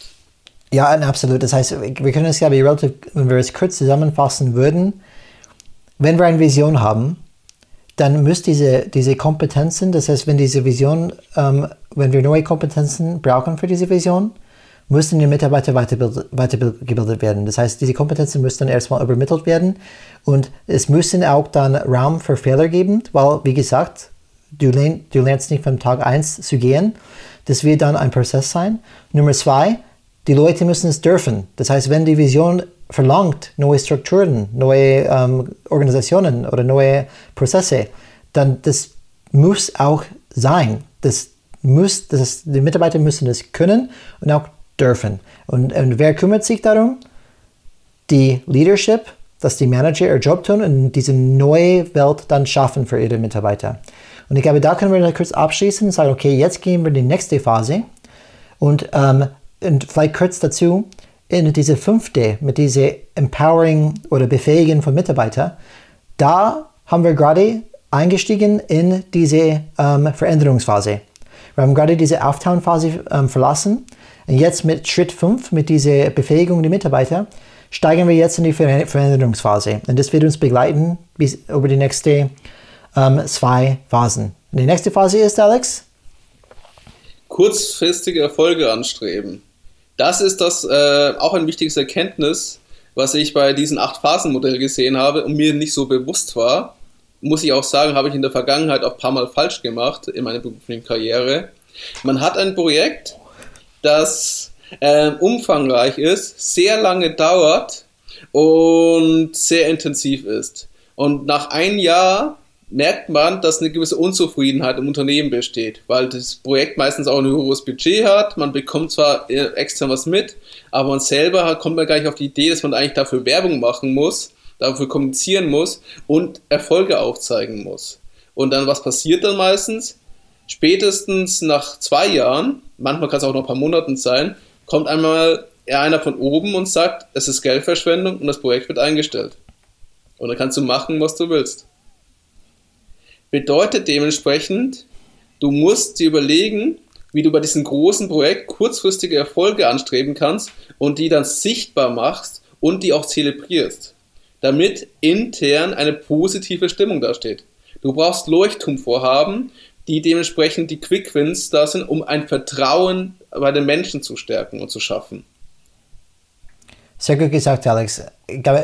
A: Ja, absolut. Das heißt, wir können es, glaube ich, relativ, wenn wir es kurz zusammenfassen würden, wenn wir eine Vision haben, dann muss diese, diese Kompetenzen, das heißt, wenn diese Vision, ähm, wenn wir neue Kompetenzen brauchen für diese Vision, müssen die Mitarbeiter weitergebildet, werden. Das heißt, diese Kompetenzen müssen dann erstmal übermittelt werden und es müssen auch dann Raum für Fehler geben, weil, wie gesagt, du, lern, du lernst nicht von Tag 1 zu gehen. Das wird dann ein Prozess sein. Nummer zwei, die Leute müssen es dürfen. Das heißt, wenn die Vision verlangt, neue Strukturen, neue ähm, Organisationen oder neue Prozesse, dann das muss auch sein. Das muss, das, die Mitarbeiter müssen das können und auch dürfen. Und, und wer kümmert sich darum? Die Leadership, dass die Manager ihr Job tun und diese neue Welt dann schaffen für ihre Mitarbeiter. Und ich glaube, da können wir kurz abschließen und sagen, okay, jetzt gehen wir in die nächste Phase. Und, ähm, und vielleicht kurz dazu, in diese fünfte, mit diese Empowering oder Befähigen von Mitarbeitern, da haben wir gerade eingestiegen in diese ähm, Veränderungsphase. Wir haben gerade diese Auftauen-Phase ähm, verlassen und jetzt mit Schritt 5, mit dieser Befähigung der Mitarbeiter, steigen wir jetzt in die Ver Veränderungsphase. Und das wird uns begleiten bis über die nächsten ähm, zwei Phasen. Und die nächste Phase ist, Alex?
B: kurzfristige Erfolge anstreben. Das ist das äh, auch ein wichtiges Erkenntnis, was ich bei diesem Acht-Phasen-Modell gesehen habe und mir nicht so bewusst war. Muss ich auch sagen, habe ich in der Vergangenheit auch ein paar Mal falsch gemacht in meiner beruflichen Karriere. Man hat ein Projekt, das äh, umfangreich ist, sehr lange dauert und sehr intensiv ist. Und nach einem Jahr merkt man, dass eine gewisse Unzufriedenheit im Unternehmen besteht, weil das Projekt meistens auch ein höheres Budget hat. Man bekommt zwar äh, extern was mit, aber man selber kommt man gar nicht auf die Idee, dass man eigentlich dafür Werbung machen muss, dafür kommunizieren muss und Erfolge aufzeigen muss. Und dann, was passiert dann meistens? Spätestens nach zwei Jahren, manchmal kann es auch noch ein paar Monaten sein, kommt einmal einer von oben und sagt, es ist Geldverschwendung und das Projekt wird eingestellt. Und dann kannst du machen, was du willst. Bedeutet dementsprechend, du musst dir überlegen, wie du bei diesem großen Projekt kurzfristige Erfolge anstreben kannst und die dann sichtbar machst und die auch zelebrierst, damit intern eine positive Stimmung dasteht. Du brauchst Leuchtturmvorhaben, die dementsprechend die Quick Wins da sind, um ein Vertrauen bei den Menschen zu stärken und zu schaffen.
A: Sehr gut gesagt, Alex. Ich glaube,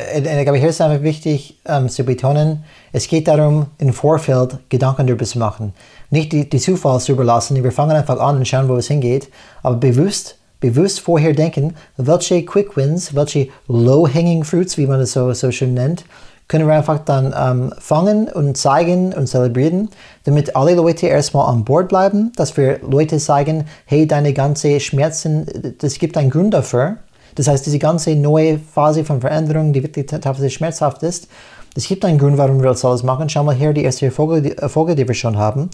A: hier ist einfach wichtig ähm, zu betonen, es geht darum, im Vorfeld Gedanken darüber zu machen. Nicht die, die Zufall zu überlassen. Wir fangen einfach an und schauen, wo es hingeht, aber bewusst, bewusst vorher denken, welche Quick Wins, welche Low-Hanging Fruits, wie man es so, so schön nennt, können wir einfach dann ähm, fangen und zeigen und zelebrieren, damit alle Leute erstmal an Bord bleiben, dass wir Leute sagen, hey, deine ganze Schmerzen, das gibt einen Grund dafür. Das heißt, diese ganze neue Phase von Veränderung, die wirklich teilweise schmerzhaft ist, es gibt einen Grund, warum wir das alles machen. Schau mal her, die erste Erfolge, die, Erfolge, die wir schon haben.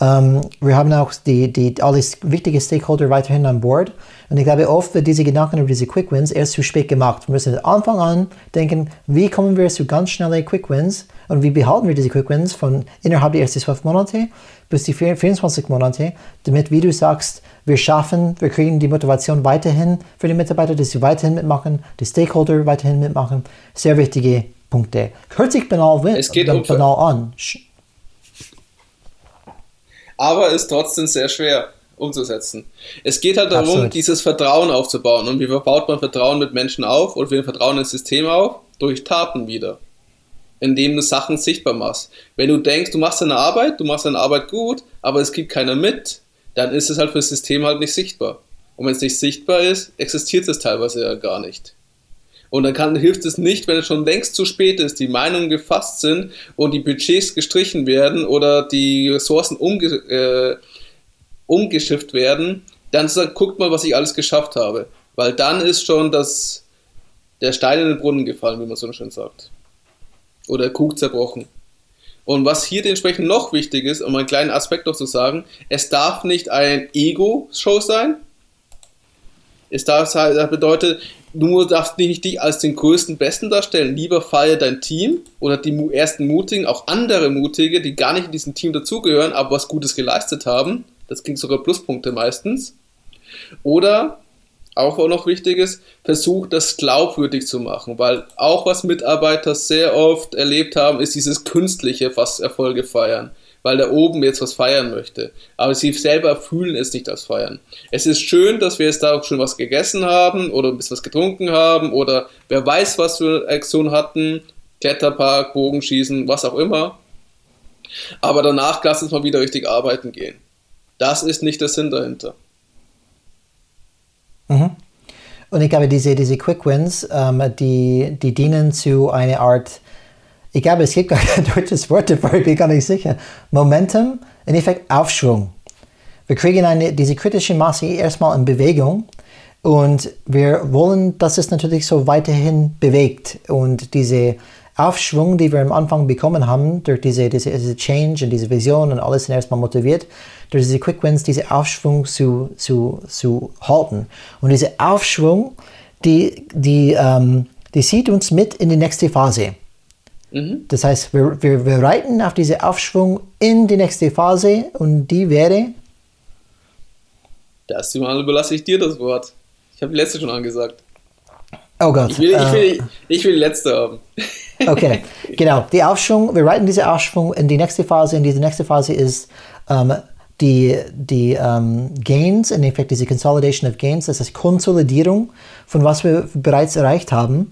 A: Ähm, wir haben auch die, die, alle wichtigen Stakeholder weiterhin an Bord. Und ich glaube, oft wird diese Gedanken über diese Quick Wins erst zu spät gemacht. Wir müssen von Anfang an denken, wie kommen wir zu ganz schnellen Quick Wins und wie behalten wir diese Quick Wins von innerhalb der ersten 12 Monate bis die 24 Monate, damit, wie du sagst, wir schaffen, wir kriegen die Motivation weiterhin für die Mitarbeiter, dass sie weiterhin mitmachen, die Stakeholder weiterhin mitmachen. Sehr wichtige Punkte. Hört sich banal,
B: es geht um banal an. Aber ist trotzdem sehr schwer umzusetzen. Es geht halt darum, Absolut. dieses Vertrauen aufzubauen. Und wie baut man Vertrauen mit Menschen auf oder wie Vertrauen ins System auf? Durch Taten wieder. Indem du Sachen sichtbar machst. Wenn du denkst, du machst deine Arbeit, du machst deine Arbeit gut, aber es gibt keiner mit, dann ist es halt für das System halt nicht sichtbar. Und wenn es nicht sichtbar ist, existiert es teilweise ja gar nicht. Und dann kann, hilft es nicht, wenn es schon längst zu spät ist, die Meinungen gefasst sind und die Budgets gestrichen werden oder die Ressourcen umge äh, umgeschifft werden, dann zu guckt mal, was ich alles geschafft habe. Weil dann ist schon das, der Stein in den Brunnen gefallen, wie man so schön sagt. Oder der Krug zerbrochen. Und was hier dementsprechend noch wichtig ist, um einen kleinen Aspekt noch zu sagen, es darf nicht ein Ego-Show sein. Es darf, das bedeutet, du darfst nicht dich als den größten Besten darstellen. Lieber feier dein Team oder die ersten Mutigen, auch andere Mutige, die gar nicht in diesem Team dazugehören, aber was Gutes geleistet haben. Das klingt sogar Pluspunkte meistens. Oder auch noch wichtig ist, versuch das glaubwürdig zu machen, weil auch was Mitarbeiter sehr oft erlebt haben, ist dieses künstliche, was Erfolge feiern weil da oben jetzt was feiern möchte. Aber sie selber fühlen es nicht als Feiern. Es ist schön, dass wir jetzt da auch schon was gegessen haben oder ein bisschen was getrunken haben oder wer weiß, was für Aktion hatten, Kletterpark, Bogenschießen, was auch immer. Aber danach lass uns mal wieder richtig arbeiten gehen. Das ist nicht der Sinn dahinter.
A: Mhm. Und ich glaube, diese, diese Quick Wins, ähm, die, die dienen zu einer Art ich glaube, es gibt gar kein deutsches Wort dafür, ich bin gar nicht sicher. Momentum, im Effekt Aufschwung. Wir kriegen eine, diese kritische Masse erstmal in Bewegung und wir wollen, dass es natürlich so weiterhin bewegt und diese Aufschwung, die wir am Anfang bekommen haben, durch diese, diese, diese Change und diese Vision und alles sind erstmal motiviert, durch diese Quick Wins, diese Aufschwung zu, zu, zu halten. Und diese Aufschwung, die, die, ähm, die zieht uns mit in die nächste Phase. Mhm. Das heißt, wir, wir, wir reiten auf diesen Aufschwung in die nächste Phase und die wäre.
B: Das überlasse ich dir das Wort. Ich habe die letzte schon angesagt.
A: Oh Gott.
B: Ich will, ich will, uh, ich will die letzte haben.
A: Okay, genau. Die Aufschwung, wir reiten diesen Aufschwung in die nächste Phase. Und diese nächste Phase ist ähm, die, die ähm, Gains, in Effekt diese Consolidation of Gains, das heißt Konsolidierung von was wir bereits erreicht haben.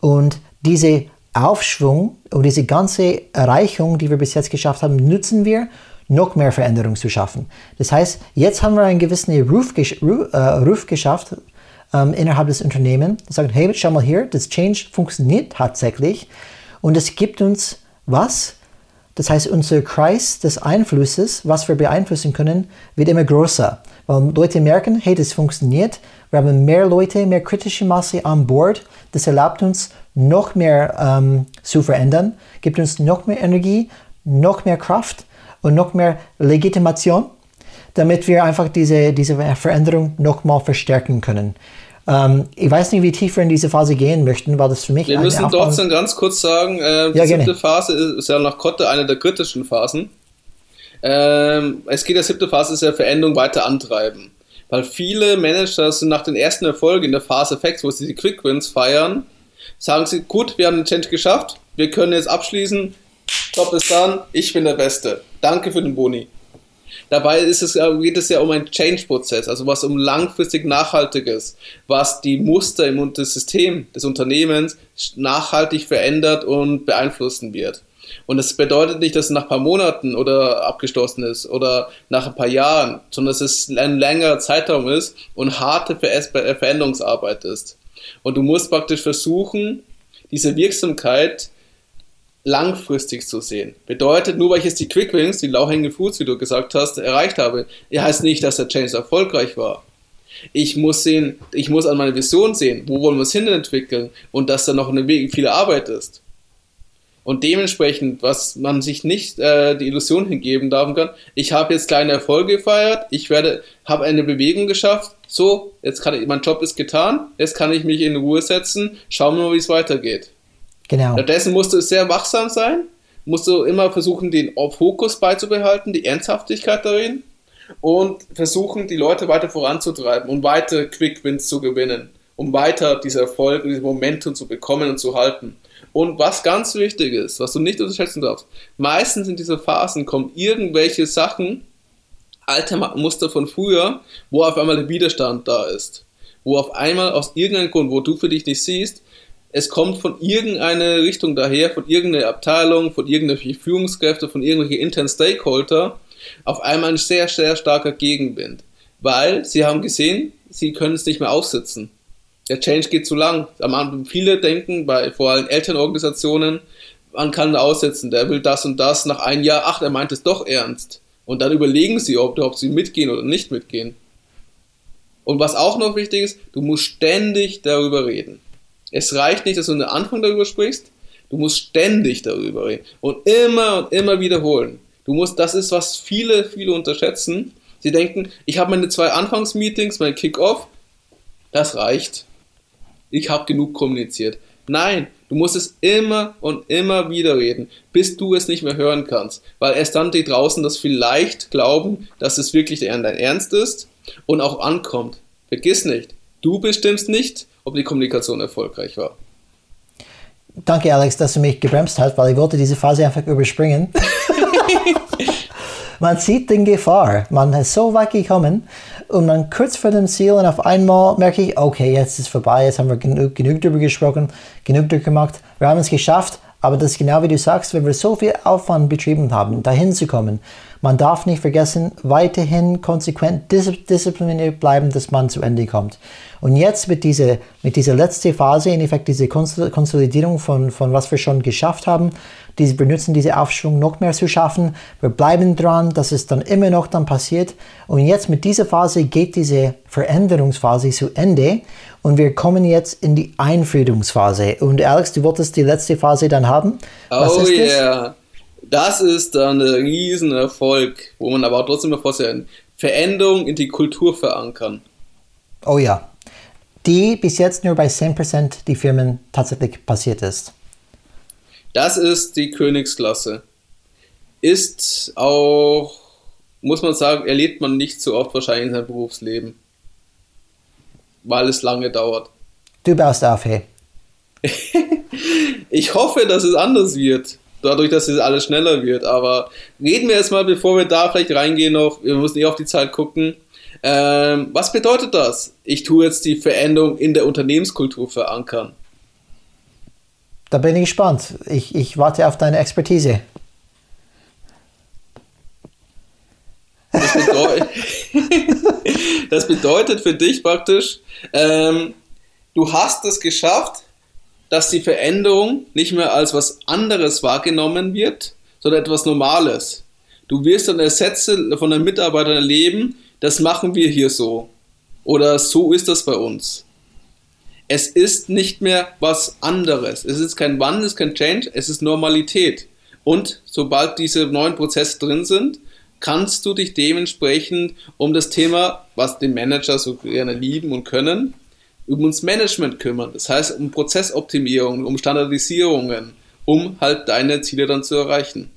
A: Und diese Aufschwung und diese ganze Erreichung, die wir bis jetzt geschafft haben, nutzen wir, noch mehr Veränderung zu schaffen. Das heißt, jetzt haben wir einen gewissen Ruf, Ruf, äh, Ruf geschafft ähm, innerhalb des Unternehmens. Sagen, hey, schau mal hier, das Change funktioniert tatsächlich und es gibt uns was? Das heißt, unser Kreis des Einflusses, was wir beeinflussen können, wird immer größer. Weil Leute merken, hey, das funktioniert. Wir haben mehr Leute, mehr kritische Masse an Bord. Das erlaubt uns, noch mehr ähm, zu verändern, gibt uns noch mehr Energie, noch mehr Kraft und noch mehr Legitimation, damit wir einfach diese, diese Veränderung nochmal verstärken können. Ähm, ich weiß nicht, wie tief wir in diese Phase gehen möchten, weil das für mich.
B: Wir müssen trotzdem ganz kurz sagen, äh, die ja, siebte Phase ist ja nach Kotte eine der kritischen Phasen. Ähm, es geht der siebte Phase ist ja Veränderung weiter antreiben. Weil viele Manager sind nach den ersten Erfolgen in der Phase Effects, wo sie die Quick Wins feiern, sagen sie, gut, wir haben den Change geschafft, wir können jetzt abschließen, Job ist done, ich bin der Beste. Danke für den Boni. Dabei ist es, geht es ja um einen Change-Prozess, also was um langfristig Nachhaltiges, was die Muster im System des Unternehmens nachhaltig verändert und beeinflussen wird. Und das bedeutet nicht, dass es nach ein paar Monaten oder abgeschlossen ist oder nach ein paar Jahren, sondern dass es ein längerer Zeitraum ist und harte Veränderungsarbeit ist. Und du musst praktisch versuchen, diese Wirksamkeit langfristig zu sehen. Bedeutet, nur weil ich jetzt die Quick Wins, die lauhängenden Foods, wie du gesagt hast, erreicht habe, heißt nicht, dass der Change erfolgreich war. Ich muss sehen, ich muss an meine Vision sehen, wo wollen wir es hin entwickeln und dass da noch eine viele Arbeit ist. Und dementsprechend, was man sich nicht äh, die Illusion hingeben darf kann, ich habe jetzt kleine Erfolge gefeiert, ich werde, habe eine Bewegung geschafft, so, jetzt kann ich, mein Job ist getan, jetzt kann ich mich in Ruhe setzen, schauen wir mal, wie es weitergeht. Genau. Stattdessen musst du sehr wachsam sein, musst du immer versuchen, den Fokus beizubehalten, die Ernsthaftigkeit darin und versuchen, die Leute weiter voranzutreiben und weiter Quick Wins zu gewinnen, um weiter diese Erfolge, diese Momentum zu bekommen und zu halten. Und was ganz wichtig ist, was du nicht unterschätzen darfst, meistens in dieser Phasen kommen irgendwelche Sachen, alte Muster von früher, wo auf einmal der Widerstand da ist. Wo auf einmal aus irgendeinem Grund, wo du für dich nicht siehst, es kommt von irgendeiner Richtung daher, von irgendeiner Abteilung, von irgendwelchen Führungskräften, von irgendwelchen internen Stakeholder, auf einmal ein sehr, sehr starker Gegenwind. Weil sie haben gesehen, sie können es nicht mehr aussitzen. Der Change geht zu lang. Viele denken, bei vor allem Elternorganisationen, man kann aussetzen, der will das und das, nach einem Jahr, ach, er meint es doch ernst. Und dann überlegen sie, ob, ob sie mitgehen oder nicht mitgehen. Und was auch noch wichtig ist, du musst ständig darüber reden. Es reicht nicht, dass du am Anfang darüber sprichst, du musst ständig darüber reden und immer und immer wiederholen. Du musst, das ist, was viele, viele unterschätzen. Sie denken, ich habe meine zwei Anfangsmeetings, mein Kickoff, das reicht. Ich habe genug kommuniziert. Nein, du musst es immer und immer wieder reden, bis du es nicht mehr hören kannst. Weil erst dann die draußen das vielleicht glauben, dass es wirklich dein Ernst ist und auch ankommt. Vergiss nicht, du bestimmst nicht, ob die Kommunikation erfolgreich war.
A: Danke, Alex, dass du mich gebremst hast, weil ich wollte diese Phase einfach überspringen. man sieht den Gefahr. Man ist so weit gekommen und dann kurz vor dem Ziel und auf einmal merke ich, okay, jetzt ist es vorbei, jetzt haben wir genug, genug darüber gesprochen, genug darüber gemacht, wir haben es geschafft, aber das ist genau wie du sagst, wenn wir so viel Aufwand betrieben haben, dahin zu kommen. Man darf nicht vergessen, weiterhin konsequent diszipliniert bleiben, dass man zu Ende kommt. Und jetzt mit dieser, mit dieser letzten Phase, in Effekt diese Konsolidierung von, von was wir schon geschafft haben, diese benutzen diese Aufschwung noch mehr zu schaffen. Wir bleiben dran, dass es dann immer noch dann passiert. Und jetzt mit dieser Phase geht diese Veränderungsphase zu Ende und wir kommen jetzt in die Einführungsphase. Und Alex, du wolltest die letzte Phase dann haben.
B: Was oh yeah. Das ist dann ein Riesenerfolg, wo man aber auch trotzdem noch vorstellen, Veränderung in die Kultur verankern.
A: Oh ja. Die bis jetzt nur bei 10% die Firmen tatsächlich passiert ist.
B: Das ist die Königsklasse. Ist auch, muss man sagen, erlebt man nicht so oft wahrscheinlich in seinem Berufsleben. Weil es lange dauert.
A: Du baust auf, hey.
B: ich hoffe, dass es anders wird. Dadurch, dass es alles schneller wird. Aber reden wir erstmal, bevor wir da vielleicht reingehen, noch. Wir müssen eh auf die Zeit gucken. Ähm, was bedeutet das? Ich tue jetzt die Veränderung in der Unternehmenskultur verankern.
A: Da bin ich gespannt. Ich, ich warte auf deine Expertise.
B: Das, bedeutet, das bedeutet für dich praktisch, ähm, du hast es geschafft, dass die Veränderung nicht mehr als was anderes wahrgenommen wird, sondern etwas Normales. Du wirst dann Ersätze von den Mitarbeitern erleben, das machen wir hier so. Oder so ist das bei uns es ist nicht mehr was anderes. Es ist kein Wandel, es ist kein Change, es ist Normalität. Und sobald diese neuen Prozesse drin sind, kannst du dich dementsprechend um das Thema, was die Manager so gerne lieben und können, um uns Management kümmern. Das heißt, um Prozessoptimierung, um Standardisierungen, um halt deine Ziele dann zu erreichen.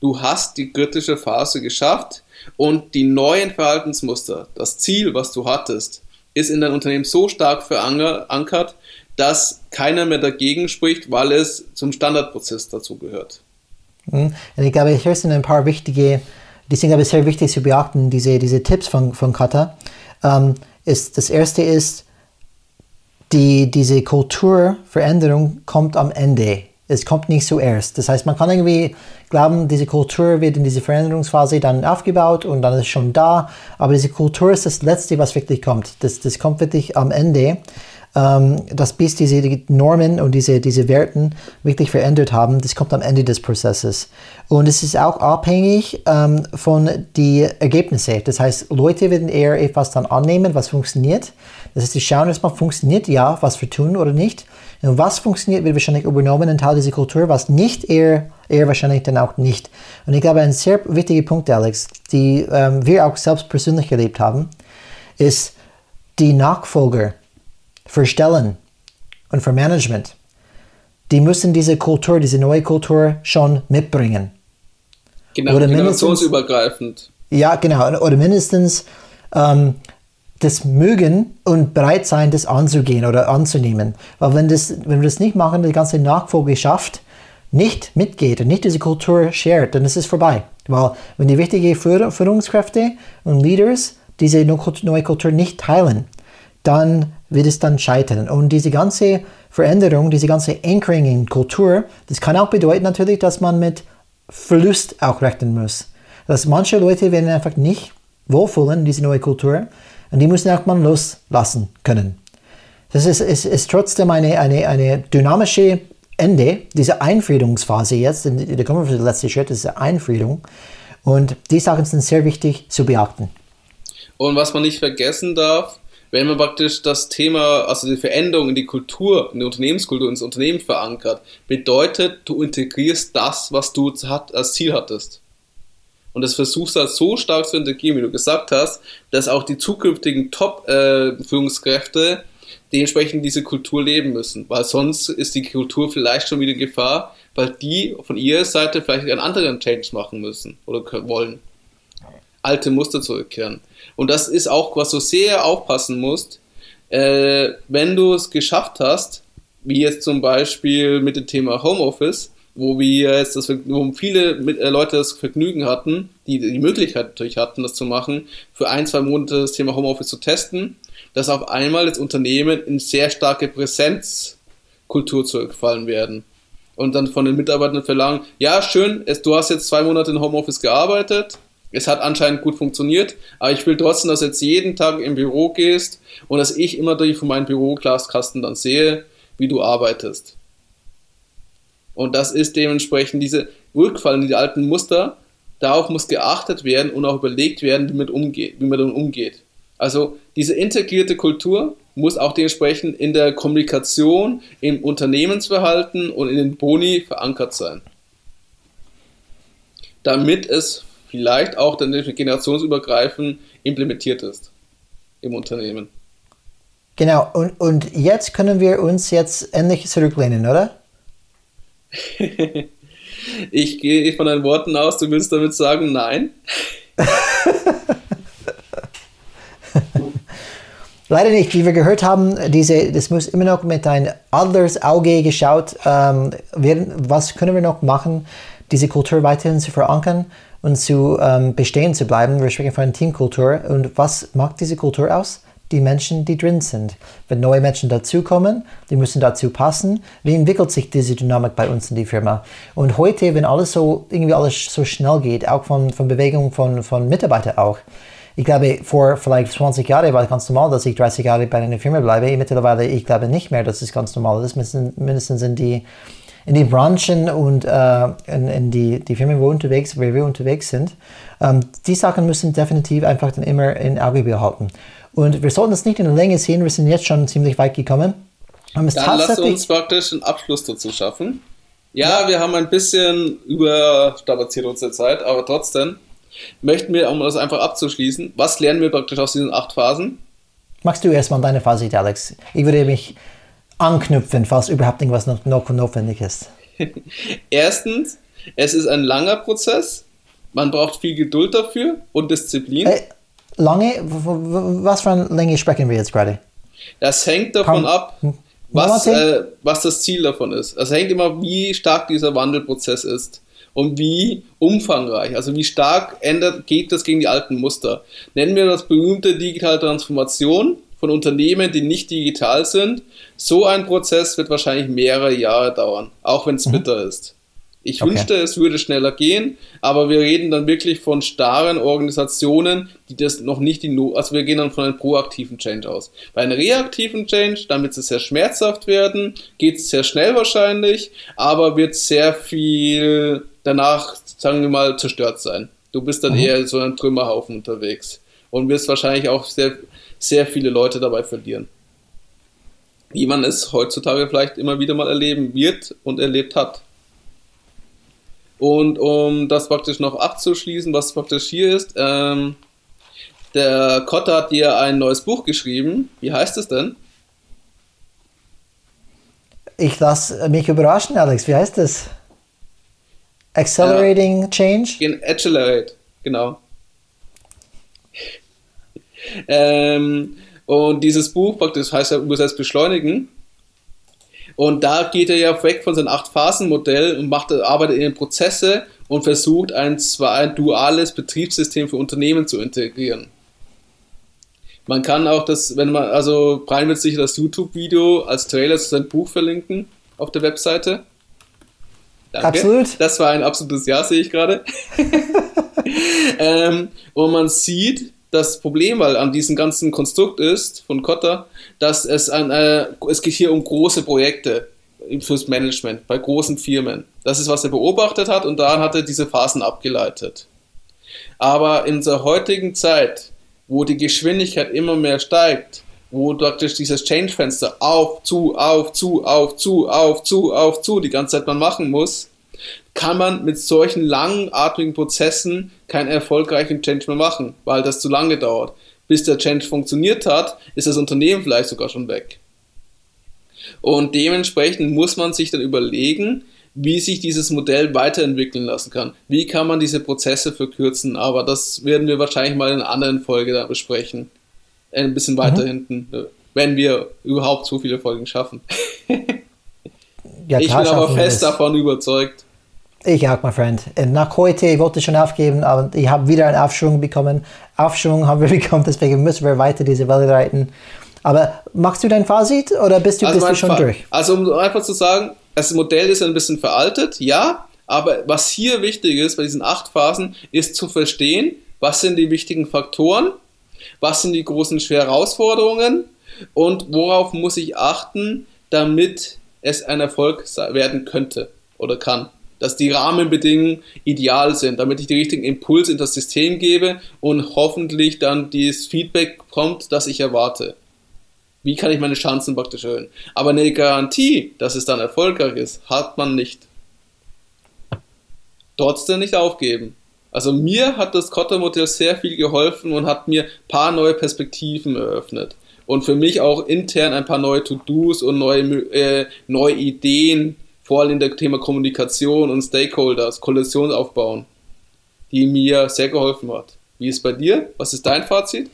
B: Du hast die kritische Phase geschafft und die neuen Verhaltensmuster, das Ziel, was du hattest, ist in dein Unternehmen so stark verankert, dass keiner mehr dagegen spricht, weil es zum Standardprozess dazu gehört.
A: Mhm. Ich glaube, hier sind ein paar wichtige deswegen glaube ich sehr wichtig zu beachten, diese, diese Tipps von, von Kata, ähm, ist, das erste ist, die, diese Kulturveränderung kommt am Ende. Es kommt nicht zuerst. Das heißt, man kann irgendwie glauben, diese Kultur wird in dieser Veränderungsphase dann aufgebaut und dann ist schon da. Aber diese Kultur ist das Letzte, was wirklich kommt. Das, das kommt wirklich am Ende ähm, dass bis diese Normen und diese, diese Werten wirklich verändert haben, das kommt am Ende des Prozesses. Und es ist auch abhängig ähm, von den Ergebnissen. Das heißt, Leute werden eher etwas dann annehmen, was funktioniert. Das heißt, sie schauen erstmal, funktioniert ja, was wir tun oder nicht. Und was funktioniert, wird wahrscheinlich übernommen, ein Teil dieser Kultur, was nicht eher, eher wahrscheinlich dann auch nicht. Und ich glaube, ein sehr wichtiger Punkt, Alex, die ähm, wir auch selbst persönlich erlebt haben, ist die Nachfolger für Stellen und für Management. Die müssen diese Kultur, diese neue Kultur schon mitbringen.
B: Genau, oder generationsübergreifend.
A: Ja, genau. Oder mindestens ähm, das mögen und bereit sein, das anzugehen oder anzunehmen. Weil wenn, das, wenn wir das nicht machen, die ganze Nachfolgeschaft nicht mitgeht und nicht diese Kultur shared, dann ist es vorbei. Weil wenn die wichtigen Führungskräfte und Leaders diese neue Kultur nicht teilen, dann wird es dann scheitern. Und diese ganze Veränderung, diese ganze Anchoring in Kultur, das kann auch bedeuten natürlich, dass man mit Verlust auch rechnen muss. Dass manche Leute werden einfach nicht wohlfühlen diese neue Kultur und die müssen auch mal loslassen können. Das ist, ist, ist trotzdem eine, eine, eine dynamische Ende dieser Einfriedungsphase jetzt. Da kommen wir für den letzten Schritt, das ist die Einfriedung. Und die Sachen sind sehr wichtig zu beachten.
B: Und was man nicht vergessen darf, wenn man praktisch das Thema, also die Veränderung in die Kultur, in die Unternehmenskultur, ins Unternehmen verankert, bedeutet, du integrierst das, was du als Ziel hattest. Und das versuchst du halt so stark zu integrieren, wie du gesagt hast, dass auch die zukünftigen Top-Führungskräfte äh, dementsprechend diese Kultur leben müssen. Weil sonst ist die Kultur vielleicht schon wieder Gefahr, weil die von ihrer Seite vielleicht einen anderen Change machen müssen oder wollen. Alte Muster zurückkehren. Und das ist auch, was du sehr aufpassen musst, äh, wenn du es geschafft hast, wie jetzt zum Beispiel mit dem Thema Homeoffice, wo wir jetzt das, wo viele äh, Leute das Vergnügen hatten, die die Möglichkeit natürlich hatten, das zu machen, für ein, zwei Monate das Thema Homeoffice zu testen, dass auf einmal das Unternehmen in sehr starke Präsenzkultur zurückfallen werden. Und dann von den Mitarbeitern verlangen, ja, schön, es, du hast jetzt zwei Monate in Homeoffice gearbeitet, es hat anscheinend gut funktioniert, aber ich will trotzdem, dass du jetzt jeden Tag im Büro gehst und dass ich immer durch von meinem Büroglaskasten dann sehe, wie du arbeitest. Und das ist dementsprechend diese Rückfall in die alten Muster. Darauf muss geachtet werden und auch überlegt werden, wie man, umgeht, wie man dann umgeht. Also diese integrierte Kultur muss auch dementsprechend in der Kommunikation, im Unternehmensverhalten und in den Boni verankert sein. Damit es vielleicht auch dann generationsübergreifend implementiert ist im Unternehmen.
A: Genau, und, und jetzt können wir uns jetzt endlich zurücklehnen, oder?
B: ich gehe von deinen Worten aus, du willst damit sagen, nein.
A: Leider nicht. Wie wir gehört haben, diese, das muss immer noch mit ein anderes Auge geschaut ähm, werden. Was können wir noch machen, diese Kultur weiterhin zu verankern? Und zu ähm, bestehen zu bleiben. Wir sprechen von Teamkultur. Und was macht diese Kultur aus? Die Menschen, die drin sind. Wenn neue Menschen dazukommen, die müssen dazu passen. Wie entwickelt sich diese Dynamik bei uns in die Firma? Und heute, wenn alles so irgendwie alles so schnell geht, auch von, von Bewegung von, von Mitarbeitern auch. Ich glaube, vor vielleicht 20 Jahren war es ganz normal, dass ich 30 Jahre bei einer Firma bleibe. Mittlerweile, ich glaube nicht mehr, dass es ganz normal ist. Mindestens in die in die Branchen und äh, in, in, die, die Firmen, wo, unterwegs, wo wir unterwegs sind, ähm, die Sachen müssen definitiv einfach dann immer in Auge behalten. Und wir sollten das nicht in der Länge sehen, wir sind jetzt schon ziemlich weit gekommen.
B: Dann lass uns praktisch einen Abschluss dazu schaffen. Ja, ja, wir haben ein bisschen überstrapaziert unsere Zeit, aber trotzdem möchten wir, um das einfach abzuschließen, was lernen wir praktisch aus diesen acht Phasen?
A: Magst du erstmal deine Phase, Alex? Ich würde mich anknüpfen, falls überhaupt irgendwas noch, noch notwendig ist?
B: Erstens, es ist ein langer Prozess. Man braucht viel Geduld dafür und Disziplin. Äh,
A: lange? Was für eine Länge sprechen wir jetzt gerade?
B: Das hängt davon ab, was, äh, was das Ziel davon ist. Es hängt immer, wie stark dieser Wandelprozess ist. und wie umfangreich, also wie stark ändert, geht das gegen die alten Muster. Nennen wir das berühmte digitale Transformation von Unternehmen, die nicht digital sind. So ein Prozess wird wahrscheinlich mehrere Jahre dauern, auch wenn es mhm. bitter ist. Ich okay. wünschte, es würde schneller gehen, aber wir reden dann wirklich von starren Organisationen, die das noch nicht die no also wir gehen dann von einem proaktiven Change aus. Bei einem reaktiven Change, damit es sehr schmerzhaft werden, geht es sehr schnell wahrscheinlich, aber wird sehr viel danach, sagen wir mal, zerstört sein. Du bist dann mhm. eher so ein Trümmerhaufen unterwegs und wirst wahrscheinlich auch sehr, sehr viele Leute dabei verlieren. Wie man es heutzutage vielleicht immer wieder mal erleben wird und erlebt hat. Und um das praktisch noch abzuschließen, was praktisch hier ist, ähm, der Kotter hat dir ein neues Buch geschrieben. Wie heißt es denn?
A: Ich lasse mich überraschen, Alex. Wie heißt es? Accelerating ja. Change?
B: Accelerate, genau. ähm, und dieses Buch praktisch heißt ja übersetzt beschleunigen. Und da geht er ja weg von seinem Acht-Phasen-Modell und macht, arbeitet in Prozesse und versucht ein, zwar ein duales Betriebssystem für Unternehmen zu integrieren. Man kann auch das, wenn man, also Brian wird sicher das YouTube-Video als Trailer zu seinem Buch verlinken auf der Webseite.
A: Danke. Absolut.
B: Das war ein absolutes Ja, sehe ich gerade. ähm, und man sieht, das Problem, weil an diesem ganzen Konstrukt ist von Kotter, dass es ein, äh, es geht hier um große Projekte fürs Management bei großen Firmen. Das ist, was er beobachtet hat und daran hat er diese Phasen abgeleitet. Aber in unserer heutigen Zeit, wo die Geschwindigkeit immer mehr steigt, wo praktisch dieses Change-Fenster auf, zu, auf, zu, auf, zu, auf, zu, auf, zu die ganze Zeit man machen muss, kann man mit solchen langatmigen Prozessen keinen erfolgreichen Change mehr machen, weil das zu lange dauert. Bis der Change funktioniert hat, ist das Unternehmen vielleicht sogar schon weg. Und dementsprechend muss man sich dann überlegen, wie sich dieses Modell weiterentwickeln lassen kann. Wie kann man diese Prozesse verkürzen? Aber das werden wir wahrscheinlich mal in einer anderen Folge da besprechen. Ein bisschen weiter mhm. hinten, wenn wir überhaupt so viele Folgen schaffen. ja, ich bin aber fest davon überzeugt.
A: Ich auch, mein Freund. Nach heute, ich wollte schon aufgeben, aber ich habe wieder einen Aufschwung bekommen. Aufschwung haben wir bekommen, deswegen müssen wir weiter diese Welle reiten. Aber machst du dein Fazit oder bist du, also bist du schon Fa durch?
B: Also um einfach zu sagen, das Modell ist ein bisschen veraltet, ja, aber was hier wichtig ist bei diesen acht Phasen, ist zu verstehen, was sind die wichtigen Faktoren, was sind die großen Herausforderungen und worauf muss ich achten, damit es ein Erfolg werden könnte oder kann dass die Rahmenbedingungen ideal sind, damit ich die richtigen Impulse in das System gebe und hoffentlich dann dieses Feedback kommt, das ich erwarte. Wie kann ich meine Chancen praktisch erhöhen? Aber eine Garantie, dass es dann erfolgreich ist, hat man nicht. Trotzdem nicht aufgeben. Also mir hat das Kotter-Modell sehr viel geholfen und hat mir ein paar neue Perspektiven eröffnet. Und für mich auch intern ein paar neue To-Dos und neue, äh, neue Ideen vor allem in der Thema Kommunikation und Stakeholders, Koalition aufbauen, die mir sehr geholfen hat. Wie ist es bei dir? Was ist dein Fazit?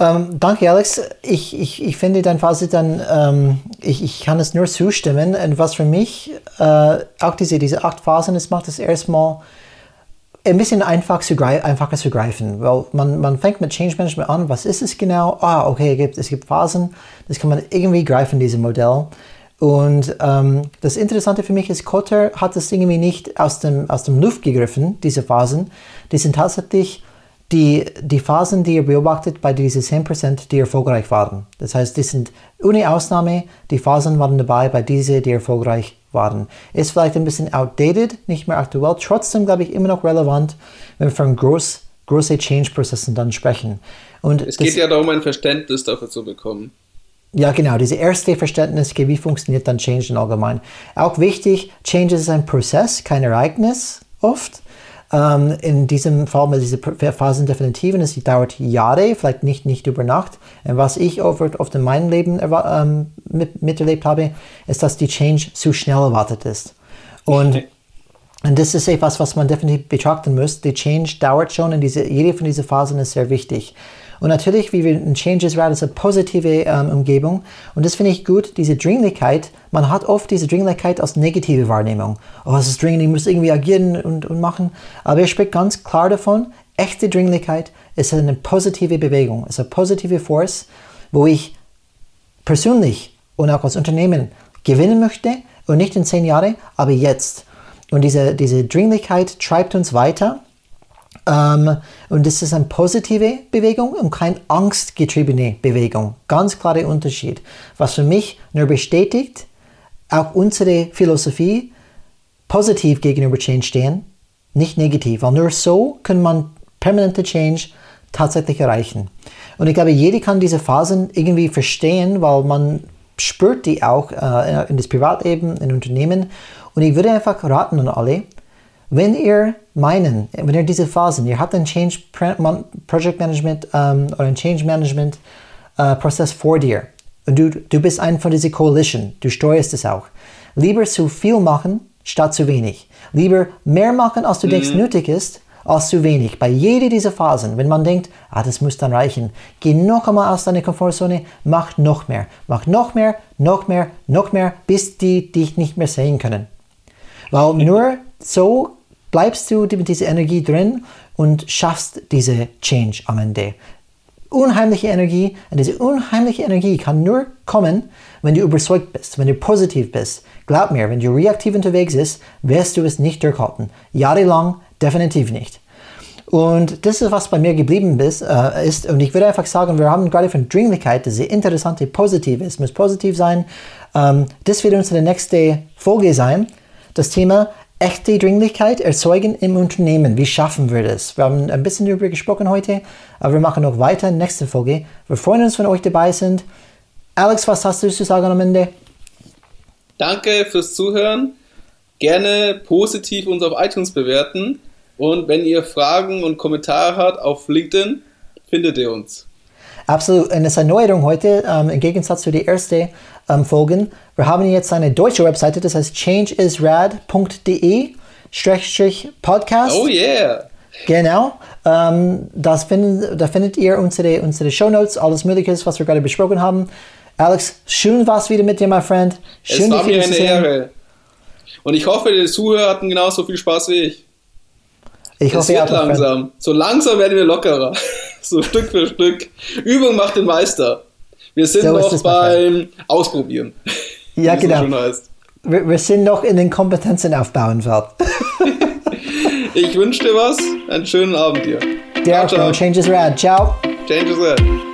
A: Ähm, danke, Alex. Ich, ich, ich finde dein Fazit dann, ähm, ich, ich kann es nur zustimmen. Und was für mich äh, auch diese, diese acht Phasen ist, macht es erstmal ein bisschen einfach zu einfacher zu greifen, weil man, man fängt mit Change Management an. Was ist es genau? Ah, okay, es gibt, es gibt Phasen. Das kann man irgendwie greifen, dieses Modell. Und ähm, das Interessante für mich ist, Kotter hat das irgendwie nicht aus dem, aus dem Luft gegriffen, diese Phasen. Die sind tatsächlich die, die Phasen, die er beobachtet bei diesen 10%, die erfolgreich waren. Das heißt, die sind ohne Ausnahme, die Phasen waren dabei bei diesen, die erfolgreich waren. Ist vielleicht ein bisschen outdated, nicht mehr aktuell, trotzdem glaube ich immer noch relevant, wenn wir von groß, große Change-Prozessen dann sprechen.
B: Und es geht ja darum, ein Verständnis dafür zu bekommen.
A: Ja, genau, diese erste Verständnis, wie funktioniert dann Change in allgemein. Auch wichtig, Change ist ein Prozess, kein Ereignis oft. Ähm, in diesem Fall mit diesen Phasen definitiven, es dauert Jahre, vielleicht nicht, nicht über Nacht. Und was ich oft, oft in meinem Leben ähm, mit, miterlebt habe, ist, dass die Change zu schnell erwartet ist. Und Und das ist etwas, was man definitiv betrachten muss. Die Change dauert schon und diese, jede von diesen Phasen ist sehr wichtig. Und natürlich, wie wir in Changes Rad ist eine positive ähm, Umgebung. Und das finde ich gut, diese Dringlichkeit. Man hat oft diese Dringlichkeit als negative Wahrnehmung. Oh, es ist dringend, ich muss irgendwie agieren und, und machen. Aber er spricht ganz klar davon, echte Dringlichkeit ist eine positive Bewegung, ist eine positive Force, wo ich persönlich und auch als Unternehmen gewinnen möchte und nicht in zehn Jahren, aber jetzt. Und diese, diese Dringlichkeit treibt uns weiter und das ist eine positive Bewegung und keine angstgetriebene Bewegung. Ganz klarer Unterschied. Was für mich nur bestätigt, auch unsere Philosophie positiv gegenüber Change stehen, nicht negativ. Weil nur so kann man permanente Change tatsächlich erreichen. Und ich glaube, jeder kann diese Phasen irgendwie verstehen, weil man spürt die auch äh, in das Privatleben, in Unternehmen. Und ich würde einfach raten an alle, wenn ihr meinen, wenn ihr diese Phasen, ihr habt ein Change Project Management ähm, oder ein Change Management äh, Prozess vor dir und du, du bist ein von dieser Coalition, du steuerst es auch. Lieber zu viel machen statt zu wenig. Lieber mehr machen, als du mhm. denkst nötig ist, als zu wenig. Bei jeder dieser Phasen, wenn man denkt, ah, das muss dann reichen, geh noch einmal aus deiner Komfortzone, mach noch mehr, mach noch mehr, noch mehr, noch mehr, bis die dich nicht mehr sehen können. Weil nur so bleibst du mit dieser Energie drin und schaffst diese Change am Ende. Unheimliche Energie, und diese unheimliche Energie kann nur kommen, wenn du überzeugt bist, wenn du positiv bist. Glaub mir, wenn du reaktiv unterwegs bist, wirst du es nicht durchhalten. Jahrelang definitiv nicht. Und das ist, was bei mir geblieben ist. Äh, ist. Und ich würde einfach sagen, wir haben gerade von Dringlichkeit, diese interessante Positive, es muss positiv sein. Ähm, das wird unsere nächste Folge sein. Das Thema echte Dringlichkeit erzeugen im Unternehmen. Wie schaffen wir das? Wir haben ein bisschen darüber gesprochen heute, aber wir machen noch weiter in der nächsten Folge. Wir freuen uns, wenn euch dabei sind. Alex, was hast du zu sagen am Ende?
B: Danke fürs Zuhören. Gerne positiv uns auf iTunes bewerten. Und wenn ihr Fragen und Kommentare habt auf LinkedIn, findet ihr uns.
A: Absolut. Und es ist eine Neuerung heute, ähm, im Gegensatz zu der ersten ähm, Folgen. Wir haben jetzt eine deutsche Webseite, das heißt changeisrad.de Podcast.
B: Oh yeah!
A: Genau. Ähm, das finden, da findet ihr unsere, unsere Show Notes, alles Mögliche, was wir gerade besprochen haben. Alex, schön war's wieder mit dir, my friend. Schön,
B: es war mir eine Ehre. Und ich hoffe, die Zuhörer hatten genauso viel Spaß wie ich.
A: Ich es hoffe,
B: wird langsam. So langsam werden wir lockerer. so Stück für Stück. Übung macht den Meister. Wir sind so noch beim Ausprobieren.
A: Ja, genau. Wir, wir, sind noch in den Kompetenzen aufbauen wird.
B: ich wünsche dir was. Einen schönen Abend dir.
A: Der ciao, ciao. Change is rad. Ciao.
B: Change is rad.